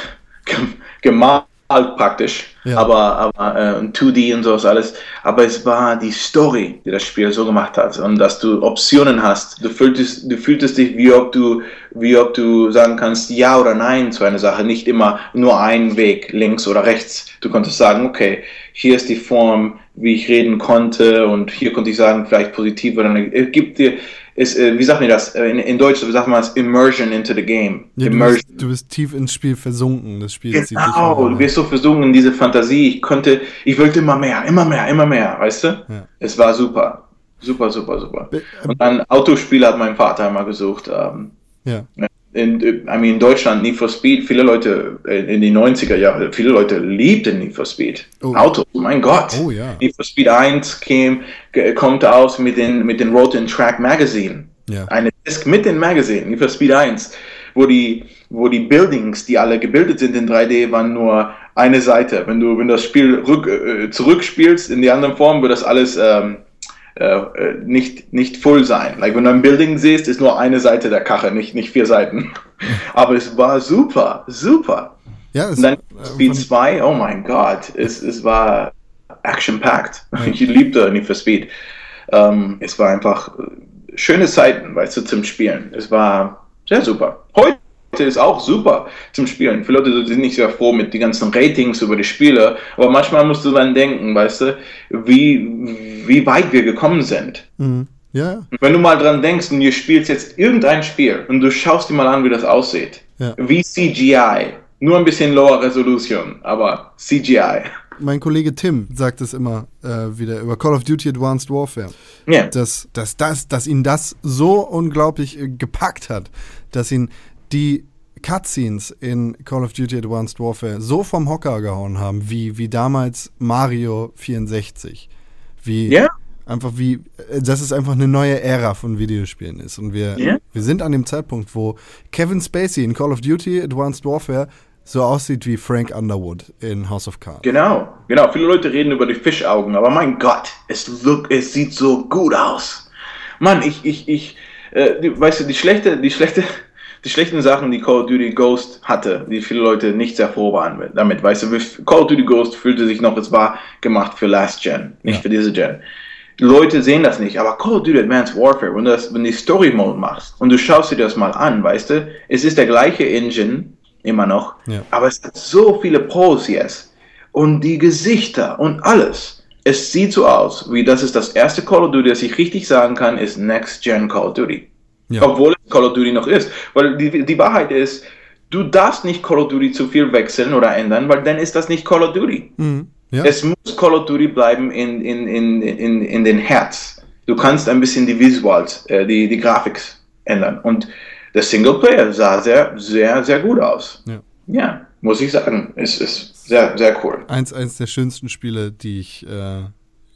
gem- gemalt halt praktisch, Ja. aber, aber äh, 2D und sowas alles. Aber es war die Story, die das Spiel so gemacht hat und dass du Optionen hast. Du fühltest, du fühltest dich wie ob du, wie ob du sagen kannst ja oder nein zu einer Sache, nicht immer nur einen Weg, links oder rechts. Du konntest sagen, okay, hier ist die Form, wie ich reden konnte und hier konnte ich sagen, vielleicht positiv oder negativ. Es gibt dir, es, äh, wie sagt man das? Äh, In, in Deutsch sagt man es Immersion into the game. Ja, du, Immersion. bist, du bist tief ins Spiel versunken. Das Spiel Genau, du wirst so versunken in diese Fantasie. Ich konnte, ich wollte immer mehr, immer mehr, immer mehr, weißt du? Ja. Es war super. Super, super, super. Und dann Autospiele hat mein Vater immer gesucht. Ähm, Ja. In, I mean, in Deutschland Need for Speed, viele Leute äh, in den 90er Jahren, viele Leute liebten Need for Speed. Oh. Autos, mein Gott. Oh ja. Need for Speed 1 came, kommt aus mit den, mit den Road and Track Magazine. Ja. Eine Disc mit den Magazine, Need for Speed 1, wo die, wo die Buildings, die alle gebildet sind in 3D, waren nur eine Seite. Wenn du, wenn du das Spiel rück, äh, zurückspielst in die andere Form, wird das alles ähm, äh, äh, nicht, nicht full sein. Like, wenn du ein Building siehst, ist nur eine Seite der Kache, nicht, nicht vier Seiten. <laughs> Aber es war super, super. Ja, es, Und dann äh, Speed von- 2, oh mein Gott, es, es war action-packed. <laughs> Ich liebte Need for Speed. Ähm, es war einfach äh, schöne Zeiten, weißt du, zum Spielen. Es war sehr super. Heute ist auch super zum Spielen. Viele Leute sind nicht sehr froh mit den ganzen Ratings über die Spiele, aber manchmal musst du dann denken, weißt du, wie, wie weit wir gekommen sind. Mhm. Ja, Und Wenn du mal dran denkst und du spielst jetzt irgendein Spiel und du schaust dir mal an, wie das aussieht. Ja. Wie CGI. Nur ein bisschen lower Resolution, aber CGI. mein Kollege Tim sagt es immer äh, wieder über Call of Duty Advanced Warfare. Ja. dass, dass, das, dass ihn das so unglaublich äh, gepackt hat, dass ihn die Cutscenes in Call of Duty Advanced Warfare so vom Hocker gehauen haben, wie, wie damals Mario 64. Wie Ja. einfach wie, äh, dass es einfach eine neue Ära von Videospielen ist. Und wir, Ja. wir sind an dem Zeitpunkt, wo Kevin Spacey in Call of Duty Advanced Warfare so aussieht wie Frank Underwood in House of Cards. Genau, genau. Viele Leute reden über die Fischaugen, aber mein Gott, es, look, es sieht so gut aus. Mann, ich, ich, ich, äh, die, weißt du, die schlechte, die schlechte, die schlechten Sachen, die Call of Duty Ghost hatte, die viele Leute nicht sehr froh waren mit, damit, weißt du, Call of Duty Ghost fühlte sich noch, es war gemacht für Last Gen, nicht Ja. für diese Gen. Leute sehen das nicht, aber Call of Duty Advanced Warfare, wenn du das, wenn die Story Mode machst und du schaust dir das mal an, weißt du, es ist der gleiche Engine, immer noch, Ja. aber es hat so viele Pros jetzt und die Gesichter und alles. Es sieht so aus, wie das ist das erste Call of Duty, das ich richtig sagen kann, ist Next Gen Call of Duty. Ja. Obwohl es Call of Duty noch ist. Weil die, die Wahrheit ist, du darfst nicht Call of Duty zu viel wechseln oder ändern, weil dann ist das nicht Call of Duty. Mhm. Ja. Es muss Call of Duty bleiben in, in, in, in, in den Herz. Du kannst ein bisschen die Visuals, äh, die, die Graphics ändern. Und der Singleplayer sah sehr, sehr, sehr gut aus. Ja. Ja, muss ich sagen. Es ist sehr, sehr cool. eins, eins der schönsten Spiele, die ich äh,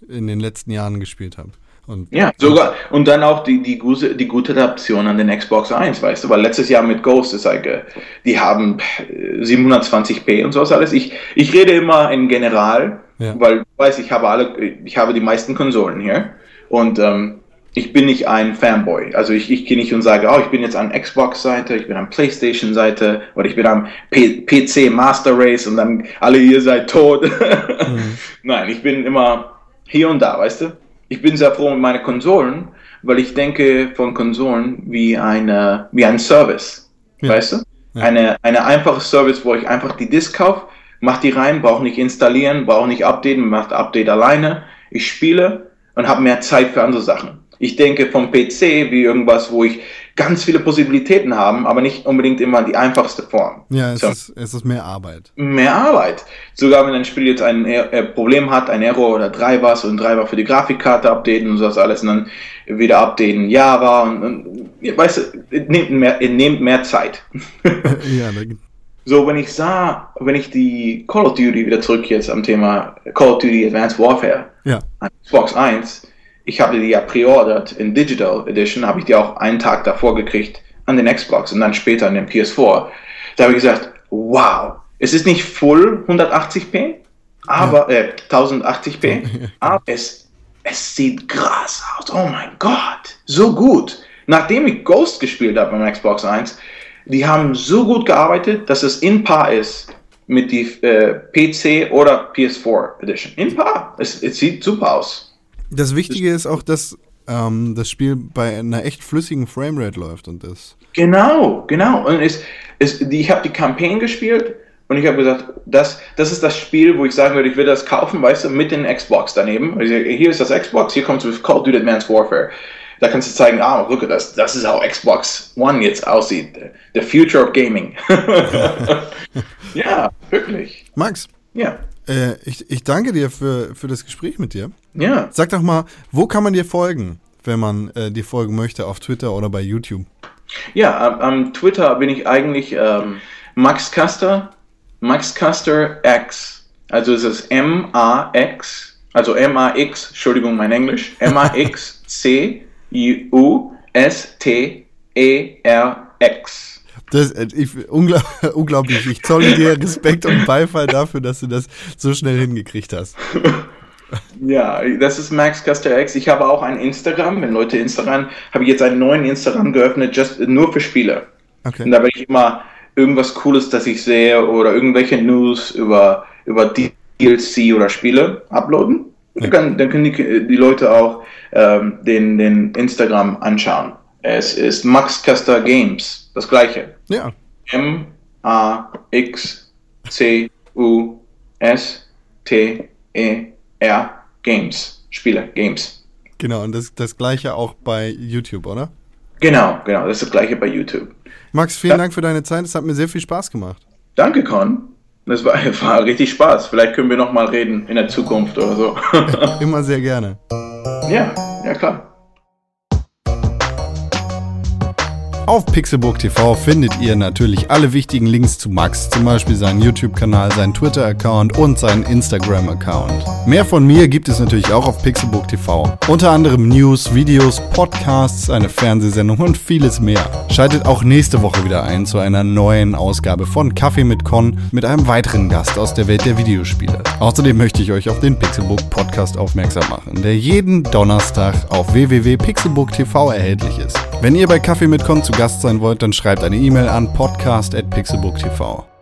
in den letzten Jahren gespielt habe. Und Ja, sogar, und dann auch die, die, gute, die gute Adaption an den Xbox 1, weißt du, weil letztes Jahr mit Ghost ist like, äh, die haben äh, 720p und sowas alles. Ich, ich rede immer in General, Ja. weil, du weißt, ich habe alle, ich habe die meisten Konsolen hier und ähm, ich bin nicht ein Fanboy. Also ich, ich gehe nicht und sage, oh, ich bin jetzt an Xbox-Seite, ich bin an Playstation-Seite oder ich bin am P PC Master Race und dann alle ihr seid tot. <laughs> Nein, ich bin immer hier und da, weißt du? Ich bin sehr froh mit meinen Konsolen, weil ich denke von Konsolen wie eine wie ein Service, Ja. weißt du? Ja. Eine eine einfache Service, wo ich einfach die Disk kaufe, mach die rein, brauche nicht installieren, brauche nicht updaten, macht Update alleine. Ich spiele und habe mehr Zeit für andere Sachen. Ich denke vom PC wie irgendwas, wo ich ganz viele Possibilitäten habe, aber nicht unbedingt immer die einfachste Form. ja, es, So ist, es ist mehr Arbeit. mehr Arbeit. Sogar wenn ein Spiel jetzt ein Er- äh, Problem hat, ein Error oder Drivers und Driver für die Grafikkarte updaten und sowas alles und dann wieder updaten Java und, und weißt du, es nimmt mehr, nimmt mehr Zeit. <laughs> ja, da, gibt- so, wenn ich sah, wenn ich die Call of Duty wieder zurück jetzt am Thema Call of Duty Advanced Warfare ja, an Xbox 1, ich habe die ja preordert in Digital Edition, habe ich die auch einen Tag davor gekriegt an den Xbox und dann später an den PS4. Da habe ich gesagt, wow, es ist nicht full 180p, aber äh, 1080p, aber es, es sieht krass aus. Oh mein Gott, so gut. Nachdem ich Ghost gespielt habe beim Xbox 1, die haben so gut gearbeitet, dass es in Paar ist mit die äh, PC oder PS4 Edition. In Paar. Es, es sieht super aus. Das Wichtige ist auch, dass ähm, das Spiel bei einer echt flüssigen Framerate läuft und das. Genau, genau. Und es, es, die, ich habe die Campaign gespielt und ich habe gesagt, das, das ist das Spiel, wo ich sagen würde, ich will das kaufen, weißt du, mit den Xbox daneben. Also hier ist das Xbox, hier kommt Call of Duty Advanced Warfare. Da kannst du zeigen, ah, look, das, das ist how Xbox One jetzt aussieht. The future of gaming. <laughs> ja, wirklich. Max, Ja. Äh, ich, ich danke dir für, für das Gespräch mit dir. Ja. Sag doch mal, wo kann man dir folgen, wenn man äh, dir folgen möchte, auf Twitter oder bei YouTube? Ja, am, Twitter bin ich eigentlich ähm, Max Caster, Max Caster X. Also es ist M-A-X, also M-A-X, Entschuldigung, mein Englisch, M-A-X-C-U-S-T-E-R-X. Das, äh, ich, unglaub, <laughs> unglaublich. Ich zolle dir Respekt und Beifall dafür, dass du das so schnell hingekriegt hast. <laughs> Ja, das ist Max Caster X. Ich habe auch ein Instagram. Wenn Leute Instagram, habe ich jetzt einen neuen Instagram geöffnet, just, nur für Spiele. Und Okay. da werde ich immer irgendwas Cooles, das ich sehe oder irgendwelche News über, über DLC oder Spiele uploaden. Dann, kann, dann können die, die Leute auch ähm, den, den Instagram anschauen. Es ist Max Caster Games, das gleiche. Ja. M-A-X-C-U-S-T-E-R Games. Spiele, Games. Genau, und das, das gleiche auch bei YouTube, oder? Genau, genau, das ist das gleiche bei YouTube. Max, vielen Ja. Dank für deine Zeit. Es hat mir sehr viel Spaß gemacht. Danke, Con. Das war, <laughs> war richtig Spaß. Vielleicht können wir noch mal reden in der Zukunft oder so. <laughs> Immer sehr gerne. ja, ja klar. Auf Pixelburg TV findet ihr natürlich alle wichtigen Links zu Max, zum Beispiel seinen YouTube-Kanal, seinen Twitter-Account und seinen Instagram-Account. Mehr von mir gibt es natürlich auch auf Pixelburg TV. Unter anderem News, Videos, Podcasts, eine Fernsehsendung und vieles mehr. Schaltet auch nächste Woche wieder ein zu einer neuen Ausgabe von Kaffee mit Con mit einem weiteren Gast aus der Welt der Videospiele. Außerdem möchte ich euch auf den Pixelburg Podcast aufmerksam machen, der jeden Donnerstag auf www.pixelburg TV erhältlich ist. Wenn ihr bei Kaffee mit Con zu Gast sein wollt, dann schreibt eine E-Mail an podcast.pixelburg.tv.